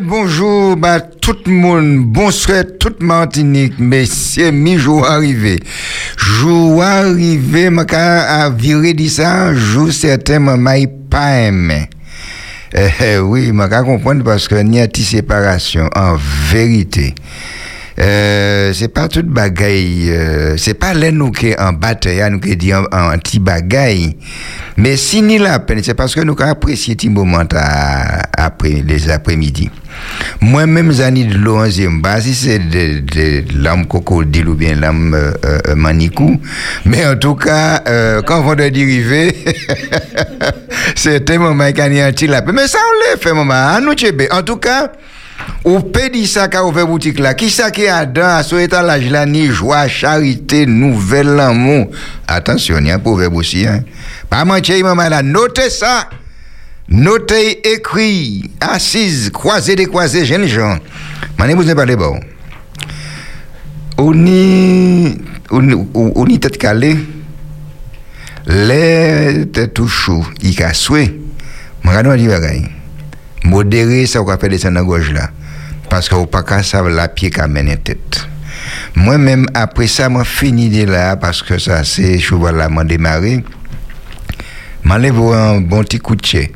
bonjour bah, tout le monde, bonsoir toute Martinique, messieurs, mi-jour arrivé. Jour arrivé, ma à virer dit ça, jour certain, maman, pas aimé. Eh, eh, oui, je comprendre parce que n'y a séparation, en vérité. Euh, c'est pas toute bagaille, euh, c'est pas là nous qui en bataille, nous qui dit en, en petit bagaille. Mais si ni la peine, c'est parce que nous apprécié petit moment après les après-midi. Moi-même, Zani de l'onzième base, si c'est de, de l'âme crocodile ou bien l'âme euh, euh, manicou. Mais en tout cas, euh, quand on va dériver, un moment qui a la paix. Mais ça, on l'a fait, maman. En tout cas, ou peut dire ça qu'a ouvert boutique là. Qui ça qui a dans à ce étalage là, ni joie, charité, nouvelle amour. Attention, il y a un proverbe aussi, hein. Pas mentir, maman là, notez ça. Notez, écrit, assise, croisé des croisés, jeunes gens. Mané, vous n'avez pas les bons. On y, on y tête calée. Les têtes tout chaud, il a souhait. Regardons dit bagaille. Modérer ça, on va faire descendre la gauche là. Parce qu'on pas qu'à ça, la pied qu'à mener tête. Moi-même, après ça, moi fini de là, parce que ça, c'est, je vois là, m'a démarré. M'enlève un bon petit coup de chè.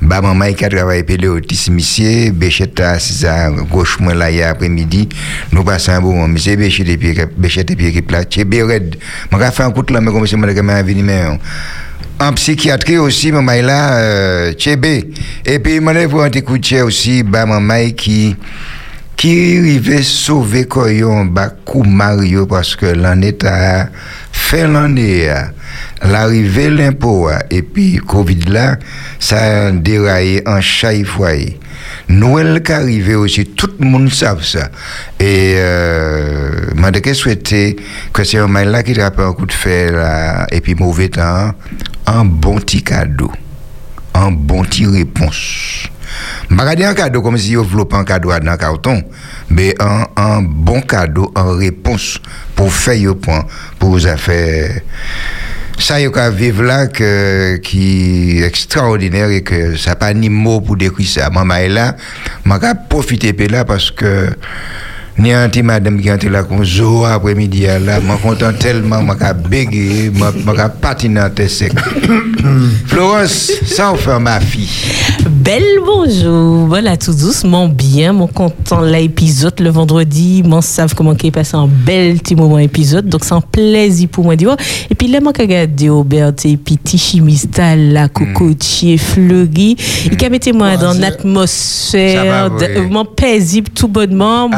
Maman qui a travaillé pour le autisme, monsieur, Béchette à 6 à gauche, moi, là, hier après-midi. Nous passons un bon moment. Monsieur Béchette et puis, Béchette et puis, équipe là, tché, béred. Moi, fait un coup de là, mais comme monsieur, moi, je vais venir, en psychiatrie aussi, maman là, euh. Et puis, aussi, bah, maman qui, qui rivait sauver Koyon, bah, coup Mario, parce que l'année a fait l'année, l'arrivée l'impôt et puis Covid là, ça a déraillé en chaque foyer. Noël qui arrivé aussi, tout le monde savent ça. Et euh, je souhaiter que c'est un mal là qui a un coup de fer là, et puis mauvais temps, un bon petit cadeau, un bon petit réponse. Ne un cadeau comme si je voulais un cadeau dans carton, mais un, un bon cadeau en réponse pour faire le point, pour vous faire. Ça y a vivre là que, qui est extraordinaire et que ça n'a pas ni mot pour décrire ça. Maman est là, je profiter de là parce que ni petit madame qui est là comme zo après-midi là, je suis content tellement, je suis bégué, je suis patiné sec. Florence, ça on fait ma fille. Belle bonjour, voilà tout doucement bien, mon content l'épisode le vendredi, m'en savent comment qu'il passe un bel petit moment épisode, donc c'est un plaisir pour moi de voir. Et puis là, moi qui regarde Aubert et puis Tichimista, la cocotier fleuri, il a mis moi dans l'atmosphère, vraiment paisible tout bonnement.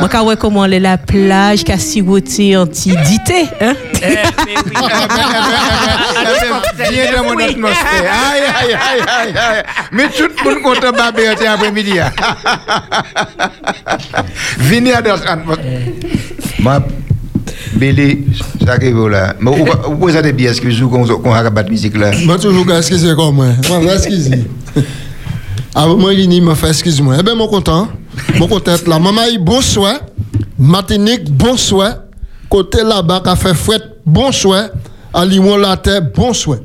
Moi qui vois comment est la plage, qui a siroté anti-dité, hein? Bien dans mon atmosphère. Aïe, aïe, aïe, aïe, aïe. Mais tout le monde content babé après-midi. Venez à l'atmosphère. Ma Bélé, ça qui est là. Mais vous pouvez être bien, excusez-vous, qu'on a la musique là. Moi, toujours excusez comme moi. Moi, excusez. Ah, moi, il m'a fait excuse-moi. Eh bien, mon content. Mon content là. Maman, bonsoir. Martinique, bonsoir. Côté là-bas, qui a fait fouette, bonsoir. À la terre, bonsoir.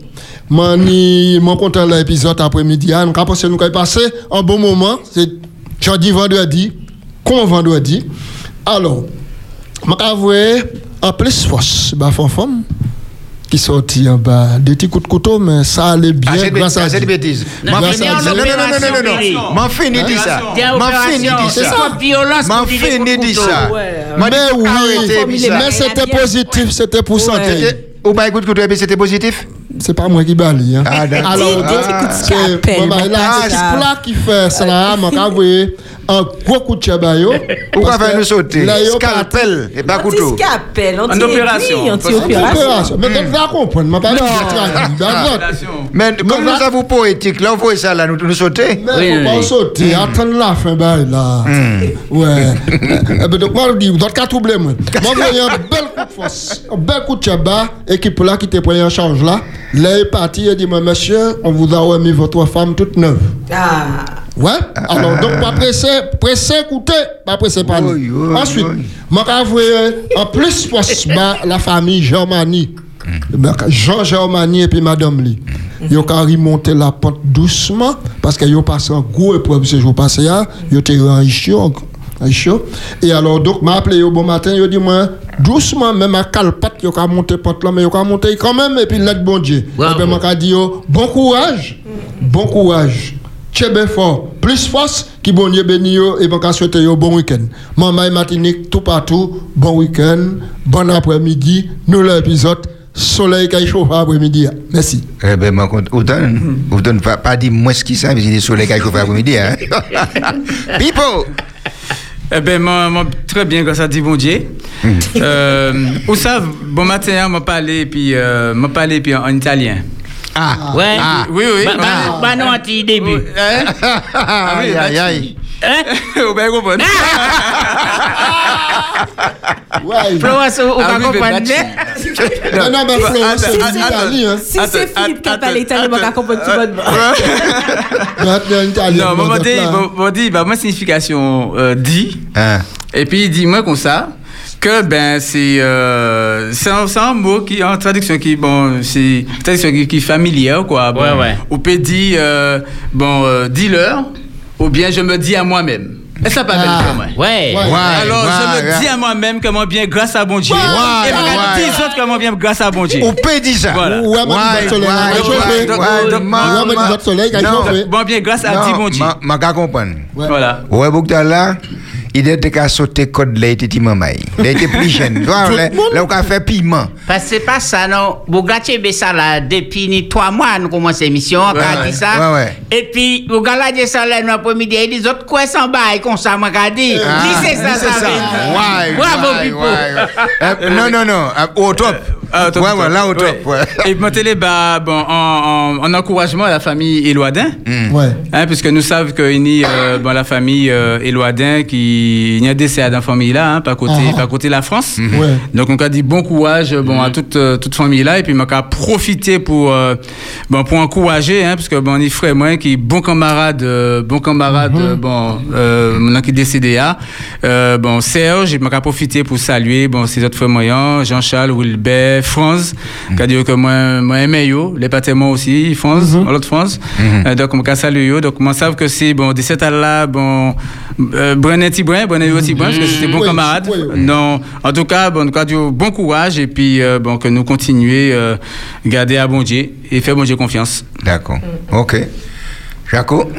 Mani, mon content l'épisode après-midi. Nous avons passé, nous passé un bon moment. C'est jeudi, vendredi, comme vendredi. Alors, je vais en plus force, bah, qui sortit en bas des petits coups de couteau, mais ça allait bien ah, grâce à Dieu. bêtise. Non, non, non, non, non, non, non, M'en fini dit ça. M'en fini dit ça. M'en fini dit ça. Mais oui, mais c'était positif, c'était pour santé. Ou bah écoute, c'était positif c'est pas moi qui balie. Hein. Ah, Alors, c'est la plat qui fait ça, envoyé un gros coup de chabayo. Pourquoi faire nous sauter Scalpel et pas couteau. Scalpel, en opération. En opération. Mais tu vas comprendre, m'a pas Mais comme nous avons poétique, là, on voit ça là, nous nous sauter. Mais faut pas sauter, attendre la fin, bah là. Ouais. Donc, moi, je dis, d'autres cas troublés, moi. Moi, j'ai un bel coup de force, un bel coup de équipe là qui te pris en charge là. Là, est parti, il dit, monsieur, on vous a remis votre femme toute neuve. Ah. Ouais. Alors, donc, pas pressé, pressé, écoutez, pas pressé parler. Ensuite, je vais en plus, la famille Germanie. ben, Jean Germani et puis Madame Lee. Ils ont remonté la pente doucement parce qu'ils ont passé un gros épreuve ce jour passé. Ils ont été en chaud. en chaud. Et alors, donc, m'a appelé au bon matin, il dit, moi, doucement, même à calpat, il a monté pente là, mais il a monté quand même, et puis net bon Dieu. Bravo. Et puis, m'a dit, yo, bon courage, bon courage. Tchebe fort, plus force qui bon Dieu béni yo et m'a souhaiter yo bon week-end. Maman et Martinique tout partout, bon week-end, bon après-midi, nous l'épisode soleil qui chauffe après-midi. Merci. Eh ben, moi, compte- autant, autant pas, pas dire moins ce qui ça, mais c'est des soleils qui chauffe après-midi, hein. Pipo! Eh ben, moi, moi, très bien, grâce à Dieu, bon Dieu. Euh, où ça, bon matin, hein, m'a parlé, puis, euh, m'a parlé, puis en, en italien. Ah! Ouais. Ah! Oui, oui. Bah, bah, Ah. bah, non, début. Hein? Aïe, aïe, aïe. Hein? Vous bien. Ouais. Florence, Ah vous oui, comprenez mais Non, non, mais Florence, c'est Attends, une attends, Italie, hein. Si c'est Philippe qui a parlé italien, attends. vais comprendre tout Italienne, Non, maman dit, dit, bah, ma signification euh, dit, Hein? et puis il dit, moi, comme ça, que, ben, c'est, euh, c'est un, mot qui, en traduction qui, bon, c'est, traduction qui, qui est familière, quoi. Bon, Ouais, ouais. On peut dire, euh, bon, euh, dis-leur, ou bien je me dis à moi-même. Que ça pas belle Ah. pour moi? Ouais. Ouais. Alors, je me ouais. dis à moi-même comment bien grâce à bon Dieu. Ouais, et. 10 autres comment bien grâce à bon Dieu. On peut dire ça. Voilà. Ouais, Ouais, il il. Bon bien grâce à dit bon Dieu. ma- ka comprendre. Ouais. Voilà. Ouais, Boukda là, il était qu'à sauter code là, il était mamai. Il était plus jeune. Là, on a fait piment. Parce que c'est pas ça, non. Vous gâchez ça là, depuis trois mois, nous commençons l'émission, on a dit ça. Et puis, vous gâchez ça là, nous après-midi, et les autres, quoi, s'en bail, ça, moi, qu'a dit. Ah, Bravo, Pipo. ouais. Euh, non, non, non. Au top. Ah, top, ouais, ouais, là, au top. Ouais. ouais. Et mon télé, bah, bon, en, en, en encouragement à la famille Éloidin, Ouais. hein, puisque nous savons qu'il y a euh, bon, la famille euh, Éloidin qui il y a des décès dans la famille là, hein, par côté, Ah. par côté la France. Ouais. Donc on a dit bon courage bon à toute euh, toute famille là et puis on a profité pour euh, bon pour encourager hein, parce que bon on est frère moi qui bon camarade euh, bon camarade euh, bon euh, maintenant qui est décédé là euh, bon Serge et on a profité pour saluer bon ses autres frères moyens Jean-Charles Wilbert France. Qui a dit que moi moi aimé yo les paternes aussi France l'autre France. Euh, donc on a salué yo. Donc on savent que c'est bon de cette là bon euh, Brenet Tibrin Brenet parce que c'était bon camarade. non, en tout cas, bon, Dieu, bon courage et puis euh, bon, que nous continuions euh, garder à bon Dieu et faire bon Dieu confiance. D'accord. Ok. Jaco?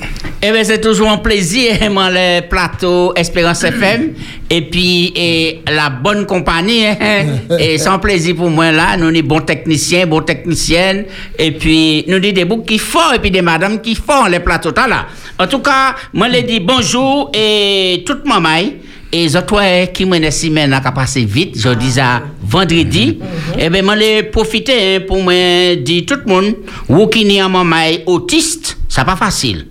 Eh bien, c'est toujours un plaisir, moi, le plateau Espérance FM. Et puis, et la bonne compagnie. hein. et c'est un plaisir pour moi, là. Nous, sommes bons techniciens, bons techniciennes. Et puis, nous sommes des boucs qui font, et puis des madames qui font les plateaux, là, là. En tout cas, moi, je dis bonjour et toute maman. Et autres ouais, qui m'ont semaine a passé vite, je dis à vendredi. Eh bien, je profiter hein, pour me dire tout le monde, vous qui en maman autiste, c'est pas facile.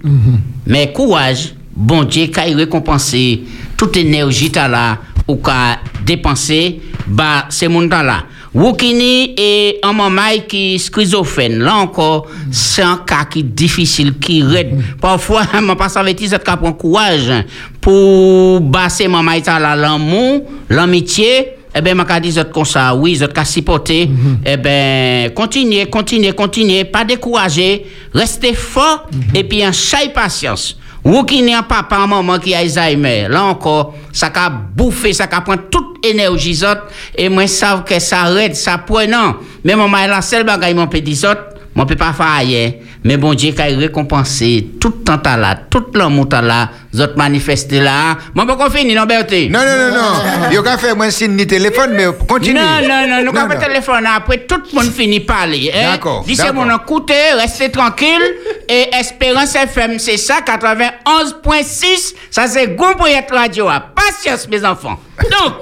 Mais courage, bon Dieu, qui a récompensé toute énergie là, ou qu'a dépensé, bah, c'est mon temps là. Wokini et un maman qui est schizophrène, là encore, c'est un cas qui est difficile, qui raide. Parfois, je passe avec ça, qui prend courage pour basser maman là, l'amour, l'amitié, eh bien, je dis comme ça, oui, je qu'à supporter. Eh bien, continuez, continuez, continuez, pas décourager, restez fort et puis en chaque patience. Ou qui n'est un papa, un maman qui a Alzheimer, là encore, ça a bouffé, ça a prendre toute énergie zot, et moi, savent que ça aide, ça prenant. Mais maman, la seule bagaille, mon petit zot, moi, je peux pas faire. Mais bon Dieu, qui a récompensé tout le temps là, tout l'amour là, zot manifesté là. Moi, je peux finir, non, Bertie? Non, non, non, non. Il a fait moins signe ni téléphone, mais continue. Non, non, non, nous avons non. téléphone après, tout le monde finit par parler. Hein? D'accord, Dis d'accord. mon écoutez, restez tranquille. et Espérance FM, c'est ça, 91.6. Ça, c'est Gomboyette Radio. hein. Patience, mes enfants. Donc,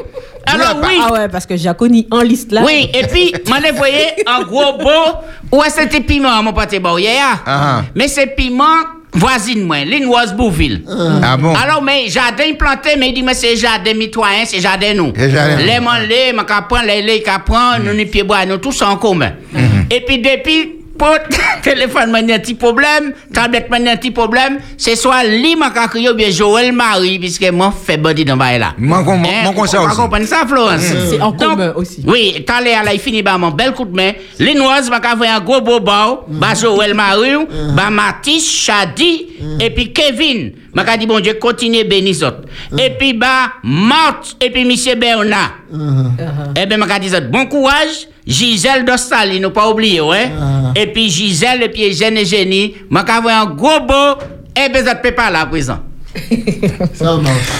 alors oui. Ah ouais, parce que Jaconi en liste là. Oui, et puis, vous voyez, un gros beau, où est-ce que c'était piment, mon pâté bon, yeah? Ah. Mais c'est piment voisine, moi, Linoise Bouville. Ah bon? Alors, mais jardin planté, mais il dit, mais c'est jardin mitoyen, c'est jardin nous. C'est jardin. Les man, les, ma prendre les, les, prendre, nous, les pieds bois, nous, tous en commun. Et puis, depuis Téléphone, man, un petit problème, tablette, man, un petit problème, c'est soit lui, ma crié ou bien Joël Marie, puisque moi, fait body dans bail là. Moi, con- moi, Hein, moi, con ça on va aussi. comprendre ça, Florence. C'est en Donc, commun aussi. Oui, t'allais à la, il finit par mon bel coup de main. Linoise, m'a envoyé un gros beau bao, bah Joël Marie, bah Mathis, Chadi, et puis Kevin. M'a dit, bon Dieu, continuez béni autres. Et puis, bah, Marthe, et puis Monsieur Bernard. Eh bien, m'a dit, bon courage. Gisèle Dostali, nous pas oublier, ouais. Et puis Gisèle, et puis Eugène et Génie, m'a envoyé un gros beau, et bien, ça te peut pas là, à présent. Ça marche.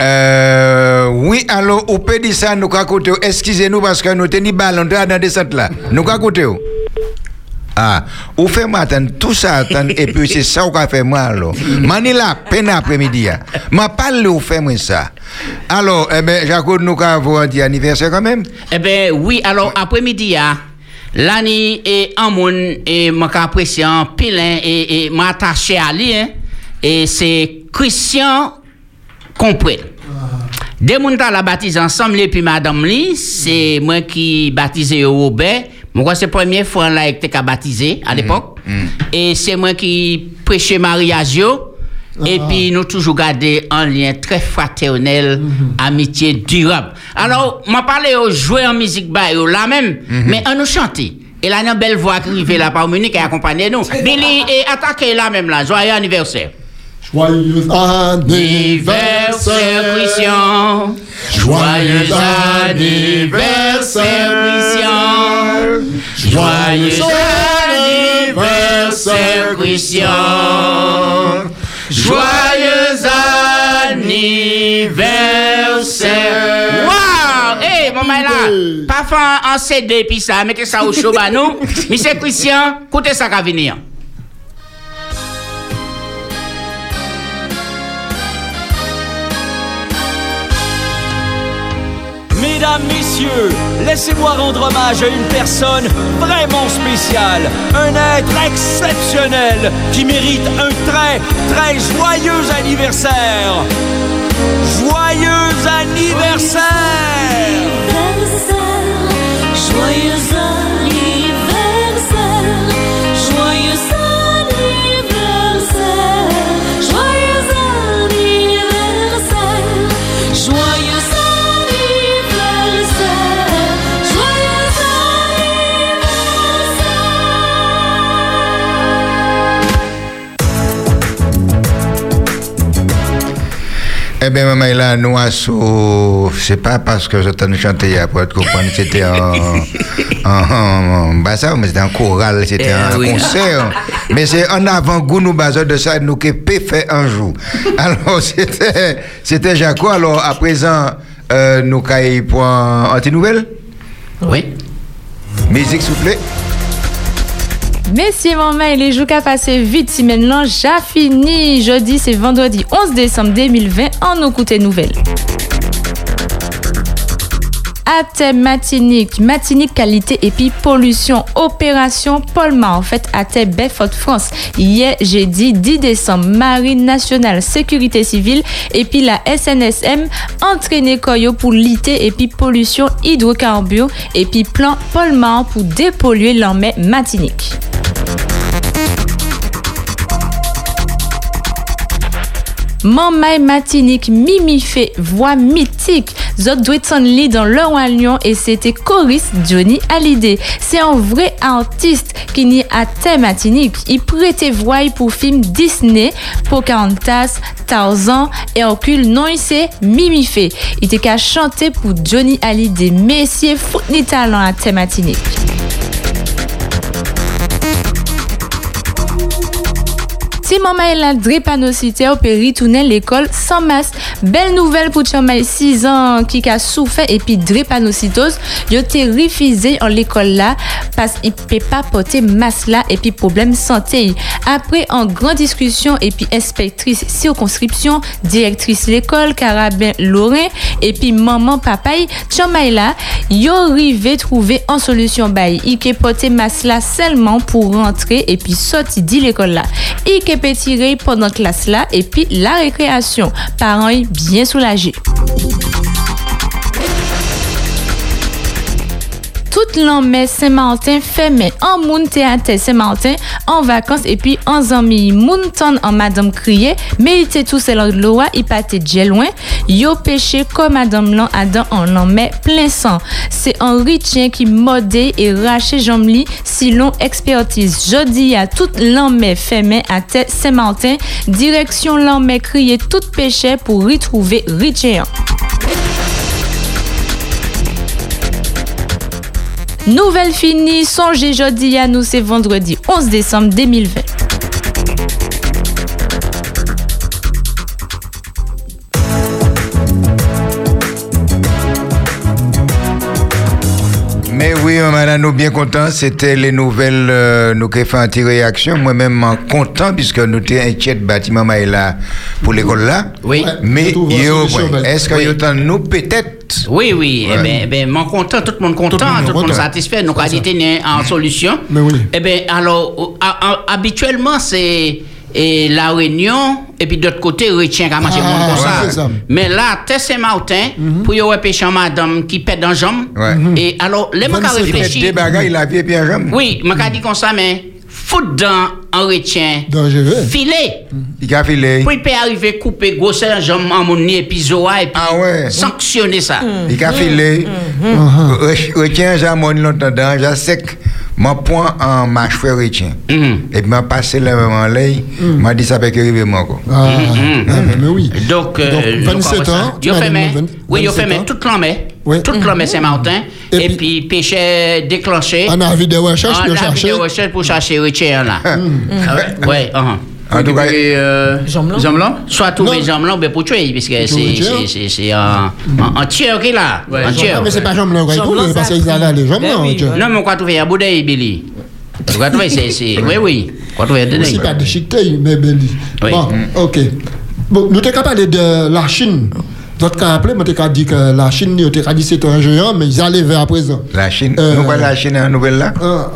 Euh, oui, alors, on peut dire ça, nous, côté, excusez-nous parce que nous tenons ballon dans la descente là. Nous, côté. Ah, ou fait attendre tout ça attendre et puis c'est ça qu'on fait moi alors. Mani la peine après-midi. M'a parlé ou fait moi ça. Alors, eh ben, Jacob, nous avons un anniversaire quand même. Eh bien, oui, alors après-midi, ah, l'année et en moun et en pile hein, et, et m'a attaché à lui, hein, et c'est Christian Compré. Des moun ta la baptisé ensemble et puis madame li, c'est moi qui baptisé c'est la première fois que t'es baptisé à l'époque. Et c'est moi qui prêchais mariage yo. Et puis, nous toujours gardé un lien très fraternel, amitié durable. Alors, m'a parlé au jouer en musique bah, yo, là même, mais on nous chanter. Et là, une belle voix qui arrive là par Monique et accompagner nous. Billy, et attaquez là même là, joyeux anniversaire. Joyeux Anniversaire Christian. Joyeux anniversaire Christian. Joyeux anniversaire Christian. Joyeux anniversaire. Wow! Hey, maman là, pas faire un CD puis ça, mettez ça au chaud, bah nous. Monsieur Christian, écoutez ça qui venir. Mesdames, Messieurs, laissez-moi rendre hommage à une personne vraiment spéciale, un être exceptionnel qui mérite un très, très joyeux anniversaire. Joyeux anniversaire bien, maman, là, nous, à so- c'est pas parce que j'entends chanter après pour comprendre que c'était en, en, en, bah, ça, mais c'était en chorale, c'était Eh, un oui. concert. mais c'est en avant-goût, nous, de ça, nous, peut faire un jour. Alors, c'était, c'était Jaco. Alors, à présent, euh, nous, caille pour un anti-nouvelle. Oui. Musique, s'il vous plaît. Messieurs, maman, et les jours qu'a passé vite, si maintenant j'ai fini. Jeudi, c'est vendredi 11 décembre 2020, en nous coûte nouvelles. À thème matinique, matinique qualité et puis pollution, opération Polma, en fait, à Belfort France. Hier, jeudi 10 décembre, Marine nationale, sécurité civile et puis la SNSM entraîné Koyo pour lutter et puis pollution hydrocarbures et puis plan Polma pour dépolluer l'armée matinique. Mamay Matinique, Mimifé, voix mythique. Zot doit lit dans le roi lion et c'était choriste Johnny Hallyday. C'est un vrai artiste qui n'y a thème matinique. Il prêtait voix pour film Disney, Pocahontas, Tarzan et Hercule. Non, il c'est Mimifé. Il était qu'à chanter pour Johnny Hallyday. Messieurs, fout ni talent à thème maman la drépanocyté, on peut retourner l'école sans masque. Belle nouvelle pour Chamaï 6 ans qui a souffert et puis drépanocytose. Il été refusé en l'école là parce qu'il peut pas porter masque là et puis problème santé. Après en grande discussion et puis inspectrice circonscription, directrice l'école Carabin Lorrain et puis maman papaye Chamaï là, yo arrivé trouver en solution bail. Il peut porter masque là seulement pour rentrer et puis sortir de l'école là. Il peut tirer pendant classe là et puis la récréation. Parents bien soulagés. Tout l'an Saint-Martin fait mais en moun théâtre Saint-Martin en vacances et puis en zami moun ton en madame crié mais il tout de loi il pâté déjà loin. Yo péché comme madame lan adam en l'an plein sang. C'est Henri Tien qui modé et raché jambli si long expertise. Jodi à tout l'an fait mais à tête Saint-Martin direction l'an crié tout péché pour retrouver Richard Nouvelle finie, songez jeudi à nous, c'est vendredi 11 décembre 2020. Oui, madame, nous bien contents. C'était les nouvelles, euh, nous qui fait anti-réaction. Moi-même, en content, puisque nous étions inquiets de bâtiment là pour l'école là. Oui. Mais, une ben. est-ce que Oui. nous peut-être? Oui, oui. Eh Ouais. bien, ben, mon content, tout le monde content, Tout le monde monde satisfait. Nous, qualité en solution. Mais oui. Eh bien, alors, a- a- habituellement, c'est et la Réunion, et puis d'autre côté, retient qu'à manger Ah, monde comme ça. ça. Mais là, Tess Saint-Martin, pour y avoir pêché madame qui pète dans la jambe. Ouais. Et alors, les gens 27 Peut-être réfléchir. des bagailles, la vie et puis un jambe. Oui, je dit comme ça, mais fout dans un retien. Dangereux. Filet. Il a filé. Pour il peut arriver couper grosse jambe en mon nez, et puis zoa, et puis Ah ouais. sanctionner ça. Il a filé. Retiens, j'ai mon longtemps dedans, j'ai sec. Mon point en marche fait retien. Et puis, m'a passé le moment là, m'a dit ça peut arriver moi. quoi. Ah, mais, mais oui. Donc, euh, Donc, je 27 crois ans, ça. tu Yo m'as fait dit mais, 20 oui, yo 27 fait mais toute l'année, Oui. toute l'année Saint-Martin, Et et, puis- puis péché déclenché. On a envie de recherche On pour a chercher. des recherches pour chercher Richard là. Ouais, uh-huh. En tout cas, Et, euh, Soit trouver là, mais pour tuer, parce que c'est un un tir qui est là, un tir. Ah, mais c'est pas là, parce qu'ils a allaient les oui, ouais. Non, mais on va trouver à Bouddha Billy. On va trouver c'est oui oui, on va trouver à C'est pas déchiqueté, mais. Oui. Bon, ok. Bon, nous t'es parler de la Chine. D'autres cas appelé, moi t'es dit que la Chine, nous t'es dit c'est un géant, mais ils allaient vers à présent. la Chine, Euh, nous voilà la Chine en nouvelle là? Ah,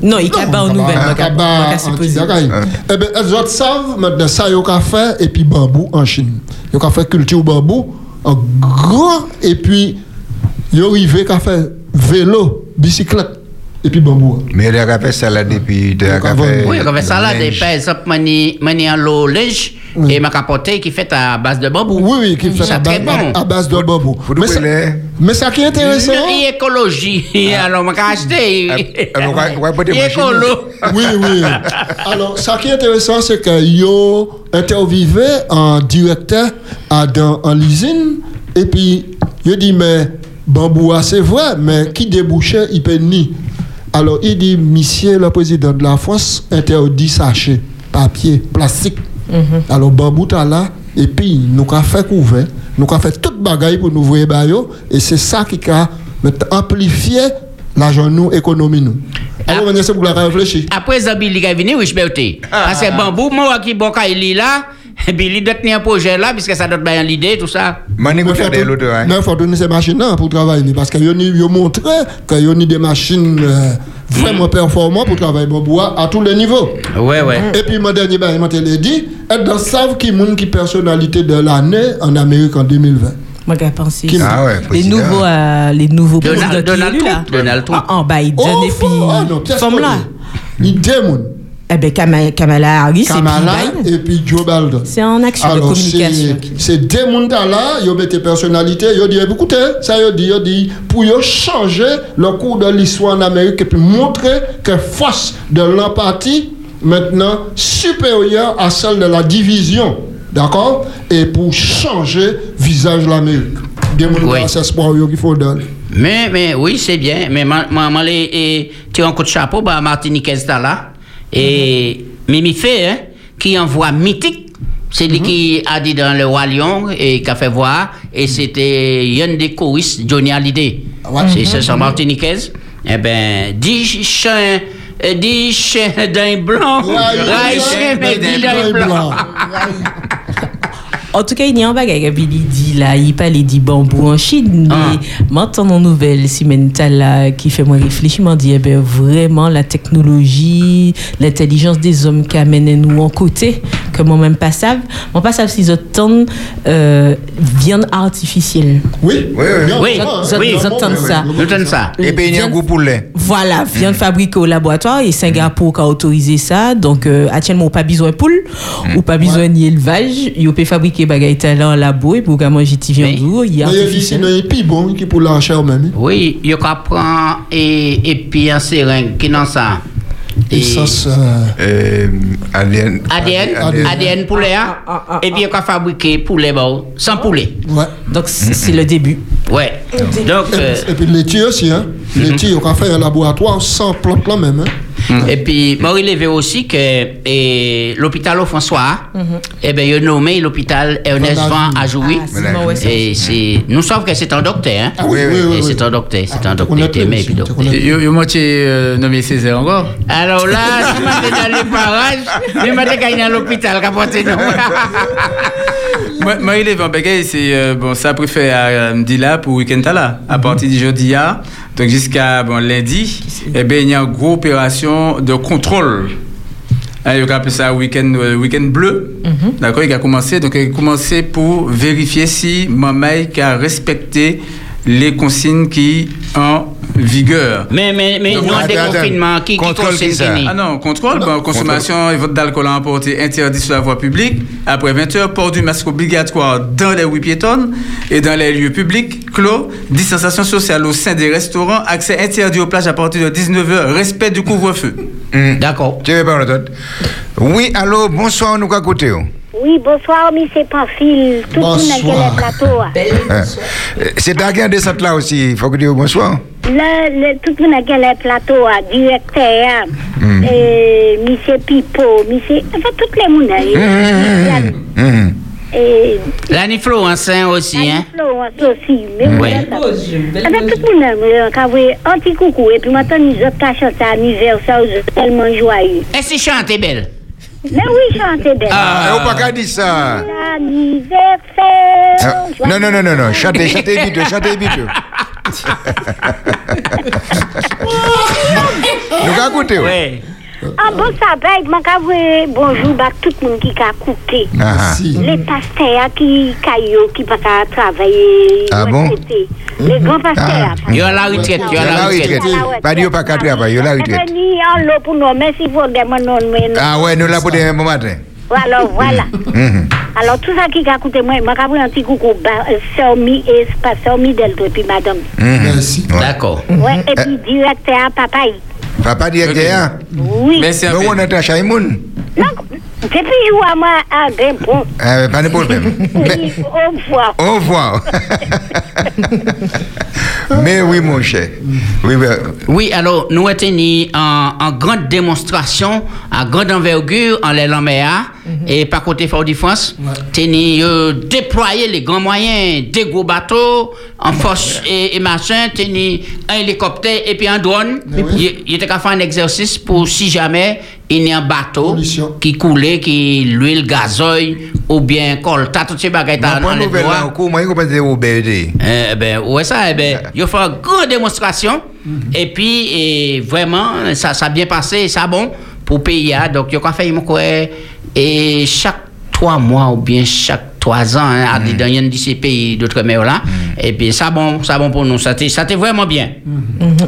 Non, il y a pas donc, cabas donc, à supposer. anti-dagaï. Eh bien, les autres savent maintenant ça, ils ont fait et puis bambou en Chine. Ils ont fait culture bambou en grand et puis ils ont arrivé qu'à faire vélo, bicyclette et puis bambou. Mais il a fait ça là depuis. Il a Donc, fait. Oui, on fait ça là, des par exemple, mani mani en l'eau linge Oui. et ma capote qui fait à base de bambou. Oui, oui, qui fait à base, bon. à base de bambou. Mais ça, mais ça qui est intéressant. Est écologie. Alors, on va acheter. Ah, ah, on va- machines. écolo. oui, oui. Alors, ça qui est intéressant, c'est que yo interviewé un directeur à dans en l'usine et puis il dit mais bambou ah, c'est vrai, mais qui débouchait il peut ni. Alors il dit monsieur le président de la France interdit sachet, papier, plastique. Alors bambou t'as là et puis nous avons fait couvert, nous avons fait toute bagaille pour nous voir bayo et c'est ça qui a amplifié l'argent nous économie nous. Alors on essaie pour la réfléchir. Après, ça, Billy est venu, oui, je peux Parce que bambou, moi, qui bon, quand il est là, Billy doit tenir un projet là, puisque ça doit bien l'idée, tout ça. Mais il faut donner ces machines-là pour travailler. Parce qu'ils ont montré qu'il y a des machines vraiment performantes pour travailler bon bois à tous les niveaux. Ouais, ouais. Et puis, mon dernier bail, je l'ai dit, être dans savent qui monde qui personnalité de l'année en Amérique en 2020. Moi, j'ai pensé. Ah ouais, Les nouveaux, euh, les nouveaux Donald-. Trump, Donald Trump. Ah, En Biden Oh, et puis. oh non, pièce Femme là. deux mondes. Eh ben, Kamala, Harris Kamala et puis Biden. et puis Joe Biden. C'est en action de Alors, communication. c'est- c'est deux mondes là, ils ont mis des personnalités, ils ont dit, écoutez, ça, ils ont dit, ils ont dit, pour changer le cours de l'histoire en Amérique et puis montrer que force de l'empathie, maintenant, supérieure à celle de la division, d'accord? Et pour changer visage de l'Amérique. Des mondes Oui. là, c'est espoir qu'il faut donner. Mais, mais oui, c'est bien. Mais moi, tu as un coup de chapeau, bah, Martiniquez là. Et Mimi fait, hein, qui envoie mythique. C'est lui qui a dit dans le Roi Lion et qui a fait voir. Et c'était Yann des choristes, Johnny Hallyday. Ouais. C'est son Martiniquez. Eh ben, dix chiens, euh, dix chiens d'un blanc. Dix ouais, d'un blanc. En tout cas, il y a un bagage que Billy dit là, il parle dit bambou en Chine, mais Ah. maintenant en nouvelle, Tala qui fait moi réfléchir, m'a dit, eh ben, vraiment, la technologie, l'intelligence des hommes qui amène nous en côté, que moi-même pas savent. Moi pas savent si ils attendent euh, viande artificielle. Oui, Oui, oui. Oui, ça, hein. Ils oui. attendent ça. Donne ça. Et puis il y a un Viande- goût pour lait. Voilà, viande fabriquée au laboratoire et Singapour qui a autorisé ça. Donc, euh, actuellement, on pas besoin de poule, ou pas besoin d'élevage. Il peut fabriquer bagaille talent en labo et pour qu'on mange petit viande Oui. lourd, il y a Mais il y a ici, artificiel. il y a plus bon qui pour la chair même. Oui, il prend et, et puis un seringue qui dans ça. Et ça, ça. Euh, ADN. ADN, poulet, hein? ah, ah, et puis il a fabriqué poulet bon, sans poulet. Ouais. Donc, c'est le début. Ouais. Donc, euh, Et puis le laitier aussi, hein? Le laitier, on a fait un laboratoire sans plante là même, hein? Et puis, moi, relevé aussi que l'hôpital au François, eh ben, il a nommé l'hôpital Ernest Van à jouer. Ah, Et c'est, nous savons que c'est un docteur, hein. Ah oui, Oui, oui, c'est un docteur, c'est Ah, un docteur, plus, et puis docteur. yo moitié euh, nommé Césaire encore. Alors là, si moi j'étais dans les parages, je m'étais gagné à l'hôpital, capoté non. Moi, moi, il est en c'est euh, bon, ça préfère à me dire là pour week-end là. À partir du jeudi là, donc jusqu'à bon lundi, eh ben il y a une grosse opération de contrôle. Hein, il appelle ça week-end euh, week-end bleu. D'accord, il a commencé. Donc il a commencé pour vérifier si maman a respecté les consignes qui en vigueur. Mais, mais, mais, Donc, nous, en attends, déconfinement, qui, qui Contrôle qui ça? Ah non, contrôle, bon, consommation et vote d'alcool à emporter interdit sur la voie publique. Après 20 heures, port du masque obligatoire dans les rues piétonnes et dans les lieux publics clos. Distanciation sociale au sein des restaurants. Accès interdit aux plages à partir de 19 heures. Respect du couvre-feu. D'accord. Tu veux parler d'autre Oui, allô, bonsoir, nous qu'à côté. oh? Oui, bonsoir, monsieur Pamphile. Tout le monde a Bonsoir. quel plateau. hein. Hein. C'est d'ailleurs descente là aussi, il faut que tu dises bonsoir. Le, le, tout le monde a quel plateau, hein, directeur, Mm. monsieur Pipo, monsieur. Enfin, tout le monde. hein. Mhm. Et. L'influence hein, aussi, hein? Influence aussi. Voilà, ça. Enfin, tout le monde euh, a vu un petit coucou. Et puis maintenant, nous autres, qui chanté anniversaire, nous sommes tellement joyeux. Est-ce que chante belle? Mais oui, chantez bien. Ah, on pas qu'à dire ça. Anniversaire. Ah, Non, non, non, non, non, chantez, chantez vite, chantez vite. Nous oh. Oui. Ah bon, ça va, je m'en bonjour à tout le monde qui a coupé. Ah, ah. Merci. Les pasteurs qui caillou qui pas qu'à travailler. Ah bon? retraités. Les grands pasteurs. Il y a la retraite, il y Il y a a la la retraite. retraite. Pas dire pas qu'à travailler, il y a la retraite. Ni en l'eau pour nous, mais s'il faut des non, mais non. Ah ouais, nous là pour des bon matin. Alors voilà. Mhm. Alors tout ça qui a coûté moi, un petit coucou, bah, et pas puis madame. Mhm. Merci. D'accord. Ouais, et puis directeur papa. Papa directeur, hein? Oui. Un nous on est à Chaimoun. Non, depuis jour à moi à Grimpon. Euh, Pas de problème. Oui, au revoir. Au revoir. Mais oui, mon cher. Oui, ben, Oui, alors, nous avons en, en grande démonstration, à grande envergure, en les Laméa, et par côté Fort de France, tenu euh, déployer les grands moyens, des gros bateaux, en force et, et machin, tenu un hélicoptère et puis un drone. Il, il était qu'à faire un exercice pour si jamais il y a un bateau Pollution. qui coulait, qui l'huile gazoil, ou bien colta, toutes ces ma dans les nouvelle là, au cours, moi, je pense que c'est au BD. Eh ben, ouais, ça, eh ben, il a fait une grande démonstration. Et puis, et vraiment, ça, ça a bien passé, ça bon pour payer. hein. Donc, il a fait, et chaque trois mois ou bien chaque trois ans, hein, à des dans un de ces pays d'outre-mer là. Et puis, ça bon, ça bon pour nous. Ça c'était vraiment bien.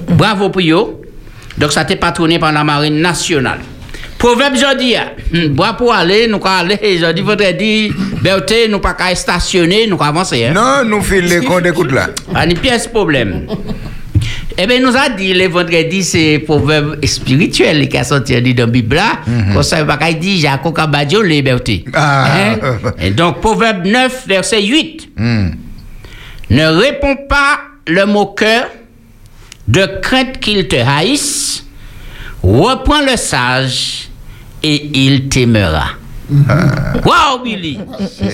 Bravo pour eux. Donc, ça a été patronné par la marine nationale. Proverbe jodi, hein. Hmm, bois pour aller, nous allons aller, jodi, dire, Berthe, nous pas qu'à stationner, nous avancer. Hein. Non, nous filons comptes d'écoute là. Pas ni pièce problème. Eh bien, nous a dit le vendredi, c'est proverbe spirituel qui a sorti dans la Bible là. Comme ça, pas qu'il dit, Jacob Kabadjo, liberté. Ah. Et donc, proverbe 9, verset 8. Hmm. Ne réponds pas le moqueur de crainte qu'il te haïsse. Reprends le sage et il t'aimera. Wow, Billy!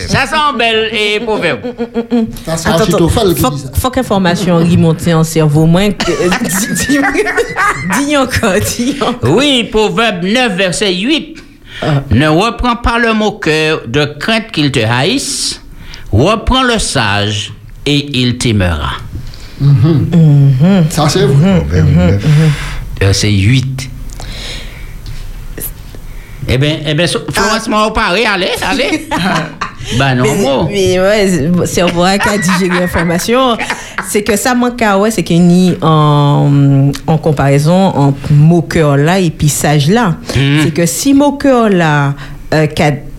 Ça sent bel et proverbe. Ça, Achitophel qui faut, qu'information remonte en cerveau moins que... dis- encore, dis encore. Oui, Proverbe 9, verset 8. Ne reprends pas le moqueur de crainte qu'il te haïsse. Reprends le sage et il t'aimera. Ça, c'est vrai. Verset 8. Eh bien, eh ben, Florence m'a parlé, allez, allez. bah non, moi. Mais ouais, c'est on voit qu'à digérer l'information. C'est que ça manque à ouais, c'est qu'il y a en, en comparaison entre moqueur là et puis sage là. C'est que si moqueur là, euh,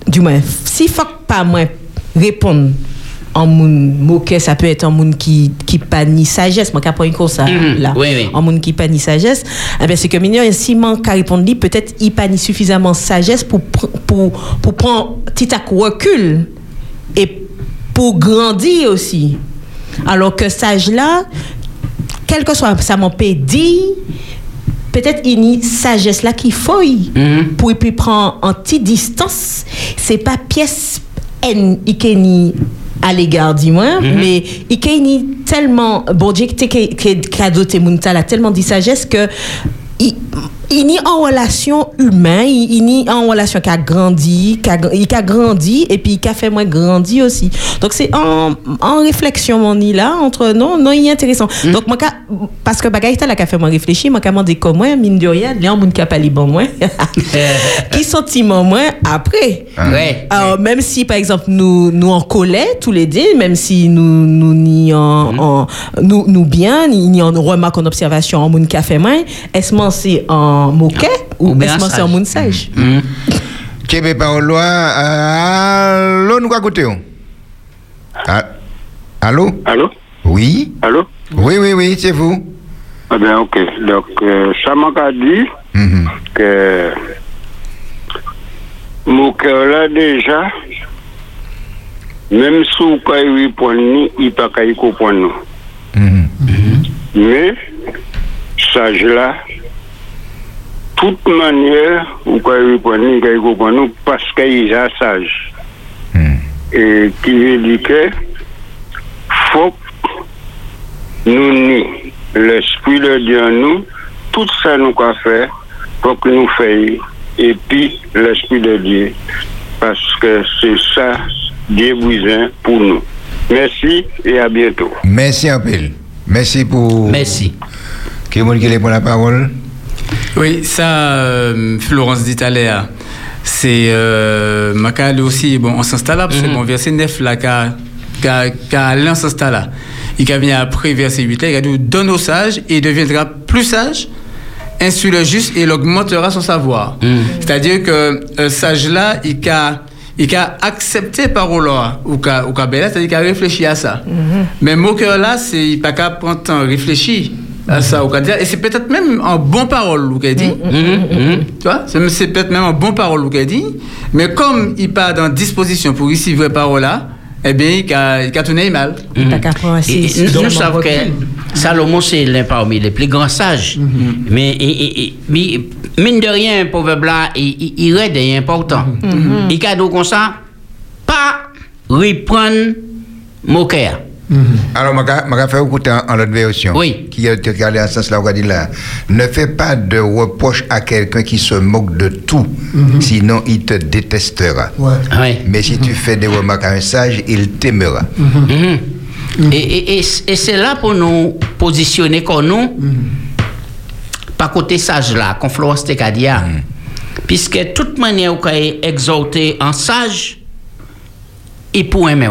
du moins, si fuck pas moins répondre en moun moqueur, ça peut être un moun qui qui pas ni sagesse, moi qu'après comme ça Mhm. là. Oui, oui. En moun qui pas ni sagesse, eh c'est que mignon si manque à répondre peut-être il pas ni suffisamment sagesse pour pour pour prendre petit recul et pour grandir aussi. Alors que sage là, quel que soit ça m'en dire, peut-être il y a une sagesse là qui fouille pour puis prendre en petite distance. C'est pas pièce N ikeni à l'égard du moins, mais ikeni tellement bon Dieu ta, là, tellement de sagesse que il, n'y en relation humaine, il, il n'y en relation qui a grandi, qui a, qui a grandi et puis qui a fait moins grandi aussi. Donc c'est en, en réflexion mon ni là entre non non il est intéressant. Donc moi ka- parce que bagaille là qui a fait moi réfléchir, moi demandé comment mine de rien, les gens qui a pas bon moins. qui sentiment moins après. Ouais. Alors, même si, par exemple, nous, nous en colère tous les deux, même si nous, nous, ni en, Mhm. en- nous, nous bien, ni, ni en remarque, en observation, en moun café main, est-ce que c'est en moquet ou bien sage. en moun sage? Mhm. Québec parole allô nous écoutez Ah, Allô Allô Oui? Allô Oui oui oui, c'est vous. Ah ben ok. Donc, euh, ça m'a qu'à dit Mhm. que mon cœur là déjà, même si vous pouvez répondre, il pas y comprendre. nous. Mhm. Mais, sage là, toute manière, vous pouvez répondre, parce qu'il est sage. Et qui veut dire que faut que nous ni l'esprit de Dieu en nous, tout ça nous quoi faire, faut que nous fassions et puis l'esprit de Dieu. Parce que c'est ça, Dieu besoin pour nous. Merci et à bientôt. Merci un peu. Merci pour. Merci. Qui est-ce qui prend la parole Oui, ça, euh, Florence dit c'est. Euh, Macal aussi, bon, on s'installe parce que bon, verset 9 là, qu'a l'un s'installe. Il a vient après verset 8 là, il a dit Donne au sage et il deviendra plus sage, instruit le juste et il augmentera son savoir. C'est-à-dire que euh, sage là, il a. Il a accepté parole ou qu'a, c'est-à-dire qu'il a réfléchi à ça. Mais moqueur là, c'est, il n'a pas prendre temps réfléchir à ça, dire, et c'est peut-être même en bon parole, ou qu'a dit. Tu vois, c'est, peut-être même en bon parole, ou qu'a dit. Mais comme il pas dans disposition pour ici vraie parole là, eh bien, il a, il a tourné mal. Il pas qu'à prendre assez Et- et nous suffisamment savons que Salomon, c'est l'un parmi les plus grands sages. Mais, et- et- et- mais, mine de rien, proverbe là, il, est important. Il a dit comme ça, pas reprendre cœur. Alors, je vais faire écouter en, en l'autre version. Oui. Qui allé en ce sens là, on va dire là. Ne fais pas de reproche à quelqu'un qui se moque de tout, sinon il te détestera. Ouais. Ouais. Mais si tu fais des remarques à un sage, il t'aimera. Mhm. Et, et- et c'est là pour nous positionner comme nous, par côté sage là, comme Florence te qu'a dit, ah. Puisque toute manière où qu'on est exalté en sage, il pour aimer.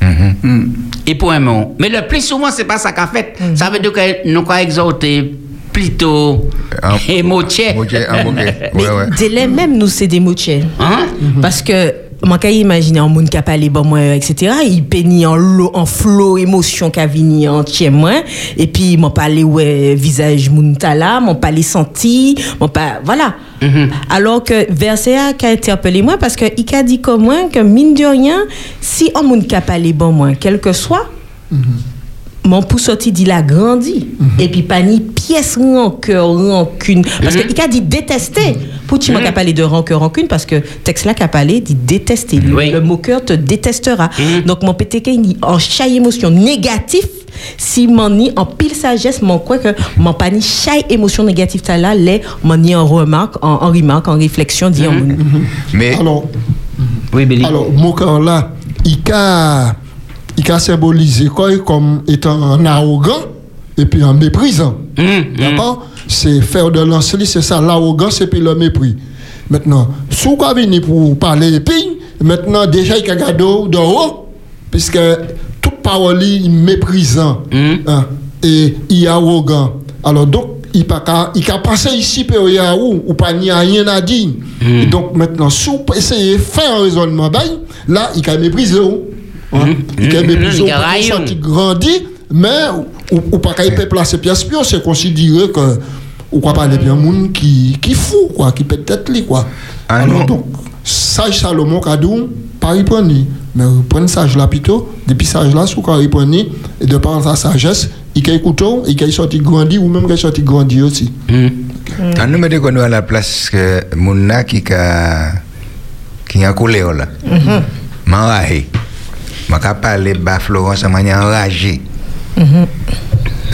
Mhm. Il pour aimer. Mais le plus souvent, c'est pas ça qu'a fait. Ça veut dire que nous avons exalté plutôt en moquet. Mais Ouais, ouais. délai même nous c'est des moutiers. Hein? Parce que moi quand imaginer un monde qui a parlé bon moi etc. Il pénit en lot en flot émotion qui a vini entier moi. Et puis m'en parler ouais visage moun ta là, m'en parler senti, m'en pas voilà. Alors que verset a qui a interpellé moi parce que il a dit comme moi que mine de rien si un monde qui a parlé bon moi quel que soit mon pouce sorti dit la grandi. Et puis pas ni pièce rancœur rancune parce que il a dit détester. Pour tu m'as parlé de rancœur rancune parce que texte là parlé dit détester le, Oui. le moqueur te détestera donc mon PTK il en chaque émotion négative si mon ni en pile sagesse mon quoi que mon pas ni chaque émotion négative ta là les mon ni en remarque en, en remarque en réflexion dit en Mais Alors, Oui, Billy. alors mon cœur là, il a, il a symbolisé quoi comme étant un arrogant et puis un méprisant. Mhm, mhm. D'accord C'est faire de l'enseignement, c'est ça, l'arrogance et puis le mépris. Maintenant, si vous venez pour parler puis, maintenant, déjà, il y a cadeau de haut, puisque toute parole est méprisant hein, et il est arrogant. Alors, donc, il il a passé ici, puis il y a où, ou pas, il n'y a rien à dire. Et donc, maintenant, si vous essayez de faire un raisonnement, ben, là, il a méprisé. hein. Il a méprisé, Mhm. Il a il a raillé. senti grandi, mais ou, ou pas qu'il peut placer pièce pion, c'est considéré que ou quoi parler bien monde qui qui fou quoi, qui peut être lui quoi. Ah Alors non. donc sage Salomon Kadou pas répondre, mais prendre sage là plutôt, depuis sage là sous quoi répondre et de par sa sagesse, il a écouté, il a sorti grandi ou même qu'il a sorti grandi aussi. Ah, nous mettons qu'on à la place que Mouna qui a qui a coulé là. M'enragé. M'a parler bas Florence à manière enragée.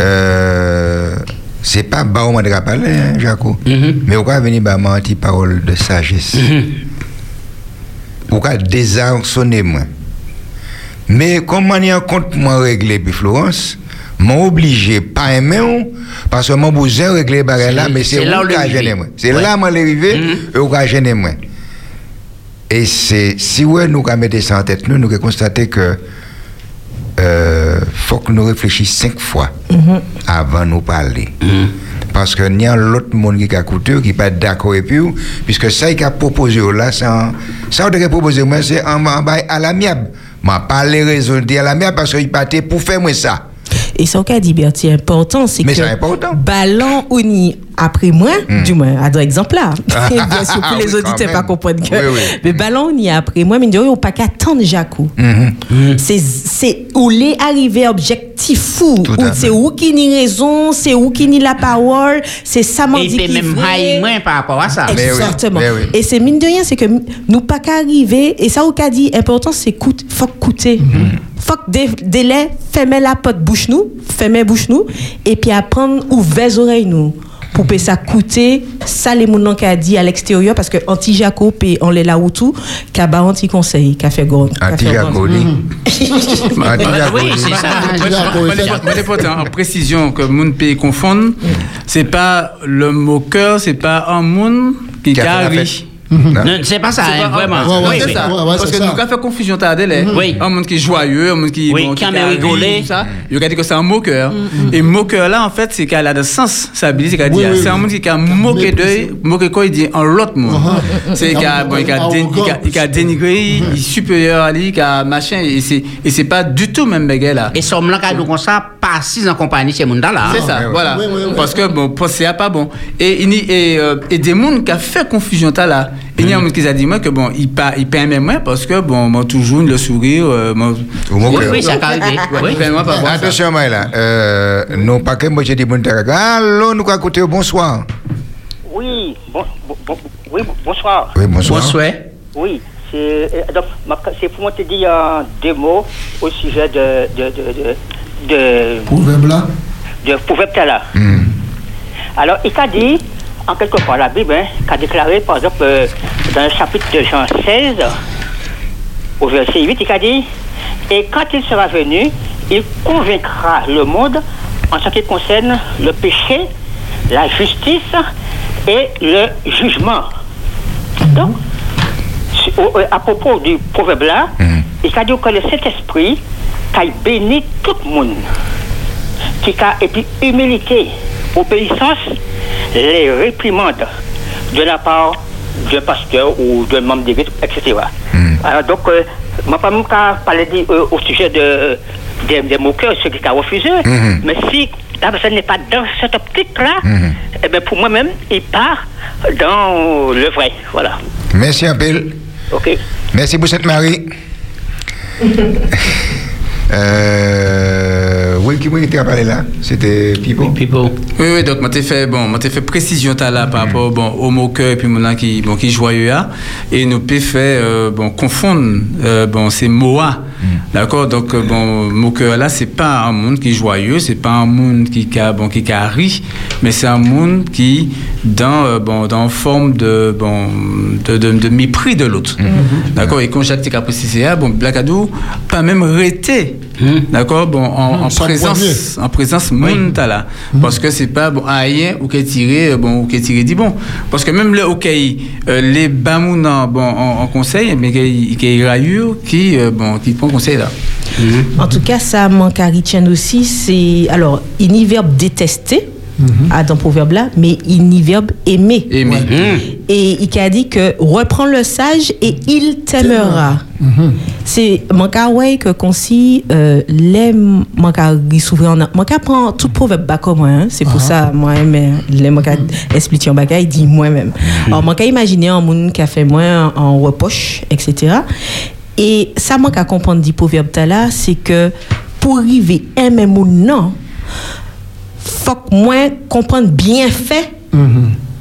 Euh, c'est pas bas on m'a parler, hein, Jaco. Mais on va venir ma petite parole de sagesse. Ou qu'à désarçonner moi. Mais comme on y a compte moi régler puis Florence, m'ont obligé pas aimer parce que mon besoin régler bagarre là mais c'est là où gêné moi. C'est là moi l'arrivée et où qui a gêné moi. Et c'est si ouais nous avons mettre ça en tête nous nous constaté que euh, faut que nous réfléchissions cinq fois avant de nous parler. Parce que il y a l'autre monde qui a écouté, qui n'est pas d'accord avec vous, puisque ça qu'il a proposé là, ça, ça qu'il a proposé, moi, c'est en, en à l'amiable. Je pas les dire à l'amiable parce qu'il partait pour faire moi ça. Et ça qu'a dit Bertie, important, c'est que important. ballon ou ni après moi, du moins, à d'autres exemples là. Bien sûr, pour Oui, les quand auditeurs pas comprendre que. Oui, oui. Mais ballon ou ni après moi, mais il n'y a pas qu'à attendre Jacou. Mhm. C'est c'est où les arrivé objectif fou. C'est où qui ni raison, c'est où qui ni la parole, c'est ça m'a Et dit qui même moins par rapport à ça. Mais oui, Exactement. mais oui. Et c'est mine de rien, c'est que nous pas qu'à arriver, et ça ou qu'a dit, important c'est coûte, faut coûter. Faut que dé- délai, fermer la porte bouche nous, fermer bouche nous, et puis apprendre ouvrir les oreilles nous. Pour que ça coûter, ça les gens qui a dit à l'extérieur, parce que anti Jacob et on les là où tout, qui a ba anti conseil, qui a fait grand. Anti. Anti Oui, c'est ça. En précision que moun peut confondre, c'est pas le moqueur, c'est pas un moun qui Qui Non, c'est pas ça, C'est hein, pas- vraiment. Ouais, ouais, Oui, ça. Ouais, ouais, Parce c'est que ça. nous, quand on fait confusion, t'as des Oui. Un monde qui est joyeux, un monde qui. Oui, bon, qui aime a rigoler. ça. Il a dit que c'est un moqueur. Et moqueur, là, en fait, c'est qu'elle a de sens. Ça c'est dit, un monde qui a moqué d'eux, moqué quoi, il dit en l'autre monde. C'est qu'il a, dénigré, il est supérieur à lui, il a machin, et c'est, et c'est pas du tout même baguette là. Et somme là, quand nous comme ça, pas assis en compagnie chez Munda là. C'est ça, voilà. Parce que bon, pour c'est pas bon. Et il y- et, euh, et des gens qui a fait confusion t'as là. Il y a un monde qui a dit moi que bon, il pas il paie même moi parce que bon, moi toujours le sourire, euh, moi. Oui, oui, ça arrive. Ouais, Oui. Attention, moi là. Euh, non, pas que moi j'ai dit bon Allô, nous avons écouté bonsoir. Oui, bon, bon, oui, bonsoir. Oui, bonsoir. Bonsoir. Oui, c'est euh, c'est pour moi te dire euh, deux mots au sujet de de de de, de, Proverbe là. de proverbe là. Hmm. Alors, il a dit en quelque part la Bible, hein, qu'a déclaré par exemple euh, dans le chapitre de Jean 16 au verset 8, il a dit et quand il sera venu, il convaincra le monde en ce qui concerne le péché, la justice et le jugement. Donc, euh, à propos du proverbe là, il a dit que le Saint-Esprit a béni tout le monde, qui a, et puis humilité, obéissance, les réprimandes de la part d'un pasteur ou d'un membre d'église, etc. Alors donc, euh, moi, pas même qu'à parler euh, au sujet de, des, des moqueurs, ceux qui ont refusé, mais si la personne n'est pas dans cette optique-là, eh bien, pour moi-même, il part dans le vrai. Voilà. Merci un peu. OK Merci pour cette Marie. euh, oui, qui qui a parlé là? C'était Pipo. Pipo. Oui, oui, donc, moi, t'ai fait, bon, moi, t'ai fait précision, là, par rapport, bon, au moqueur, et puis, mon qui, bon, qui joyeux, là. Et nous, peut fait, euh, bon, confondre, euh, bon, c'est Moa. D'accord? Donc, euh, bon, là, c'est pas un monde qui est joyeux, c'est pas un monde qui, qui a, bon, qui, qui mais c'est un monde qui, dans, euh, bon, dans forme de, bon, de, de, de mépris de l'autre. D'accord? Et quand Jacques précisé, ah, bon, Blacadou, pas même arrêté D'accord Bon, en, présence, en présence, là. Parce que c'est pas bon, rien ou qu'est tiré, bon, ou qu'est tiré dit bon. Parce que même le OK, euh, les bamounan, bon, en, conseil, mais rayure qui, euh, bon, qui conseil là. En tout cas, ça manque à Richard aussi, c'est. Alors, il y a verbe détester, à dans le proverbe là, mais il y a verbe aimer. Aimer. Et il a dit que reprends le sage et il t'aimera. C'est manka ouais que consi euh, les manka souvent en manka prend tout proverbe bas comme moi hein. c'est pour ça moi mais les manka expliquer en bagay dit moi même alors manka imaginer un monde qui a fait moins en reproche etc et ça manque à comprendre du proverbe là c'est que pour arriver aimer moun non faut que moi comprendre bien fait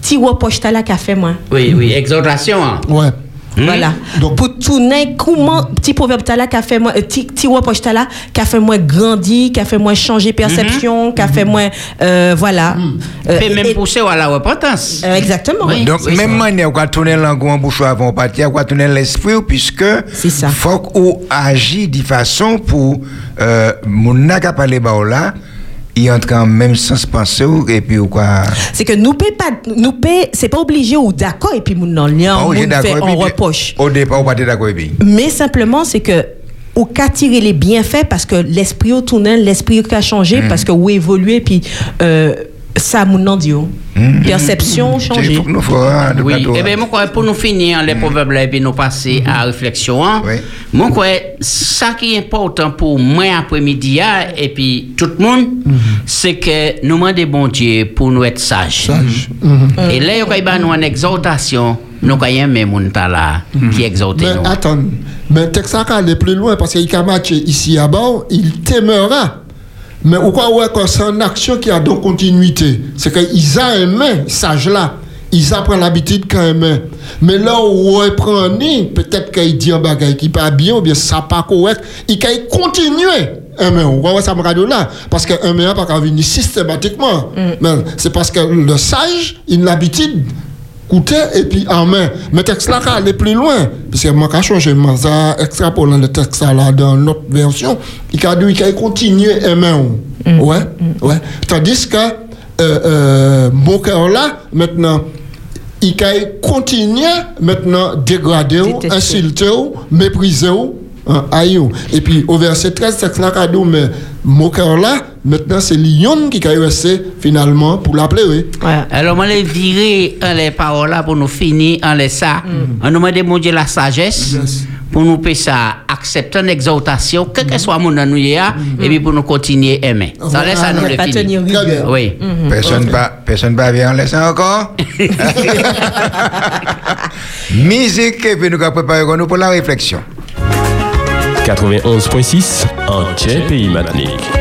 ti reproche là qu'a fait moi Oui, oui, exhortation. hein. Ouais. Voilà. pour tourner, comment, petit proverbe t'as là, qui a fait moi, euh, petit, petit reproche t'as là, qui a fait moi grandir, qui a fait moi changer perception, qui a fait moi, euh, voilà. Euh, Peut même et- pousser à la repentance. euh, exactement. Oui. Donc, Oui, même manière, on va tourner la langue en bouche avant de partir, on va tourner l'esprit, puisque ça. faut qu'on agit de façon pour, euh, mon n'a qu'à parler là, il entre en même sens pensée, et puis, ou quoi? C'est que nous paie pas, nous paie, c'est pas obligé ou d'accord, et puis mon non, lien, on fait reproche. Au départ, on être d'accord, et puis? Mais simplement, c'est que, au cas tirer les bienfaits, parce que l'esprit au tourner, l'esprit qui a changé, Mm. parce que ou évolué, puis, euh, ça, mon dit, oh. perception Il changée. de Oui, plateau, eh bien, hein. moi, crois, pour nous finir les proverbes là, et puis nous passer à réflexion, hein, moi, crois, ça qui est important pour moi après-midi, hein, et puis tout le monde, c'est que nous demandons bon Dieu pour nous être sages. Et là, il y a nous une exhortation, nous avons même mon là qui exhorte Mais attends, mais Texas va aller plus loin parce qu'il a matché ici à bas, il t'aimera. Mais ou quoi, ouais, quand c'est une action qui a donc continuité, c'est qu'ils ont aimé, sage là. Ils apprennent l'habitude quand même. Mais là où on prend peut-être qu'il dit un bagage qui pas bien ou bien ça pas correct, il peut continuer. Aimer, on voit ça me radio là. Parce que aimer pas qu'à venir systématiquement. Mais c'est parce que le sage, il a l'habitude coûter et puis en main. Mais texte là, aller plus loin. Parce que moi, quand je change, moi, ça, extrapolant le texte là dans notre version, il a dit qu'il a continué à main. Ouais, ouais. Tandis que, euh, euh, mon cœur là, maintenant, il a continué maintenant dégrader, ou, insulter, ou, mépriser, ou, hein. Et puis au verset 13, texte là, mais mon cœur là, maintenant c'est Lyon qui a resté finalement pour l'appeler. Oui. Alors, moi, les virer en les paroles là pour nous finir en les ça. On nous demande mon Dieu la sagesse pour nous payer ça, accepter une exhortation, quel que soit mon nous y a, et puis pour nous continuer à aimer. Ça laisse à nous le Pas finir. Oui. Personne pas, personne pas vient en laisser encore? Musique, et puis nous allons préparer nous pour la réflexion. 91.6 en Pays Matinique.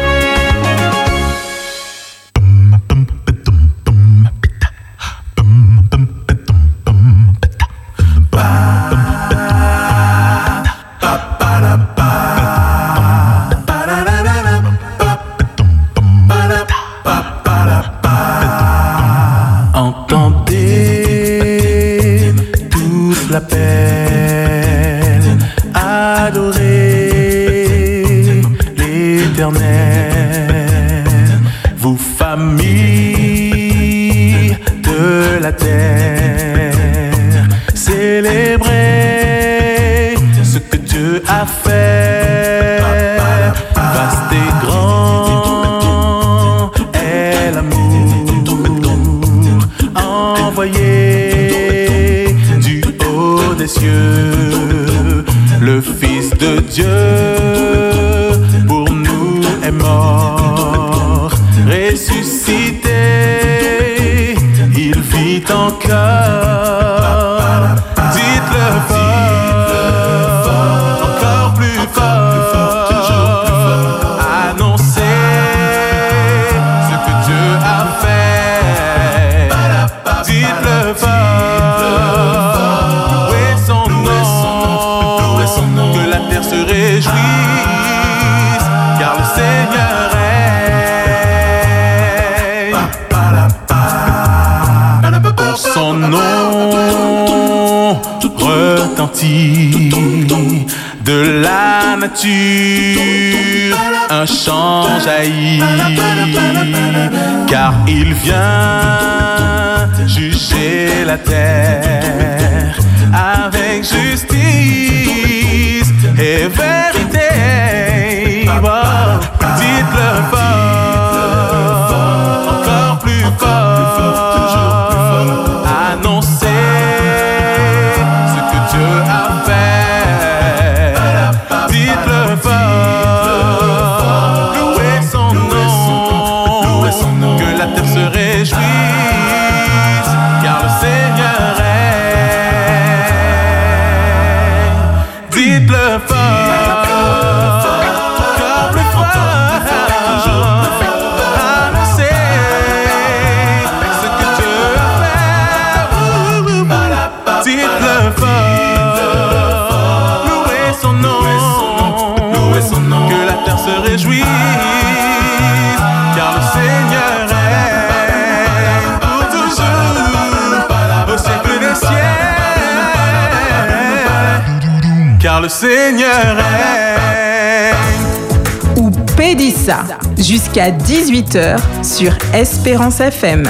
Jusqu'à 18h sur Espérance FM.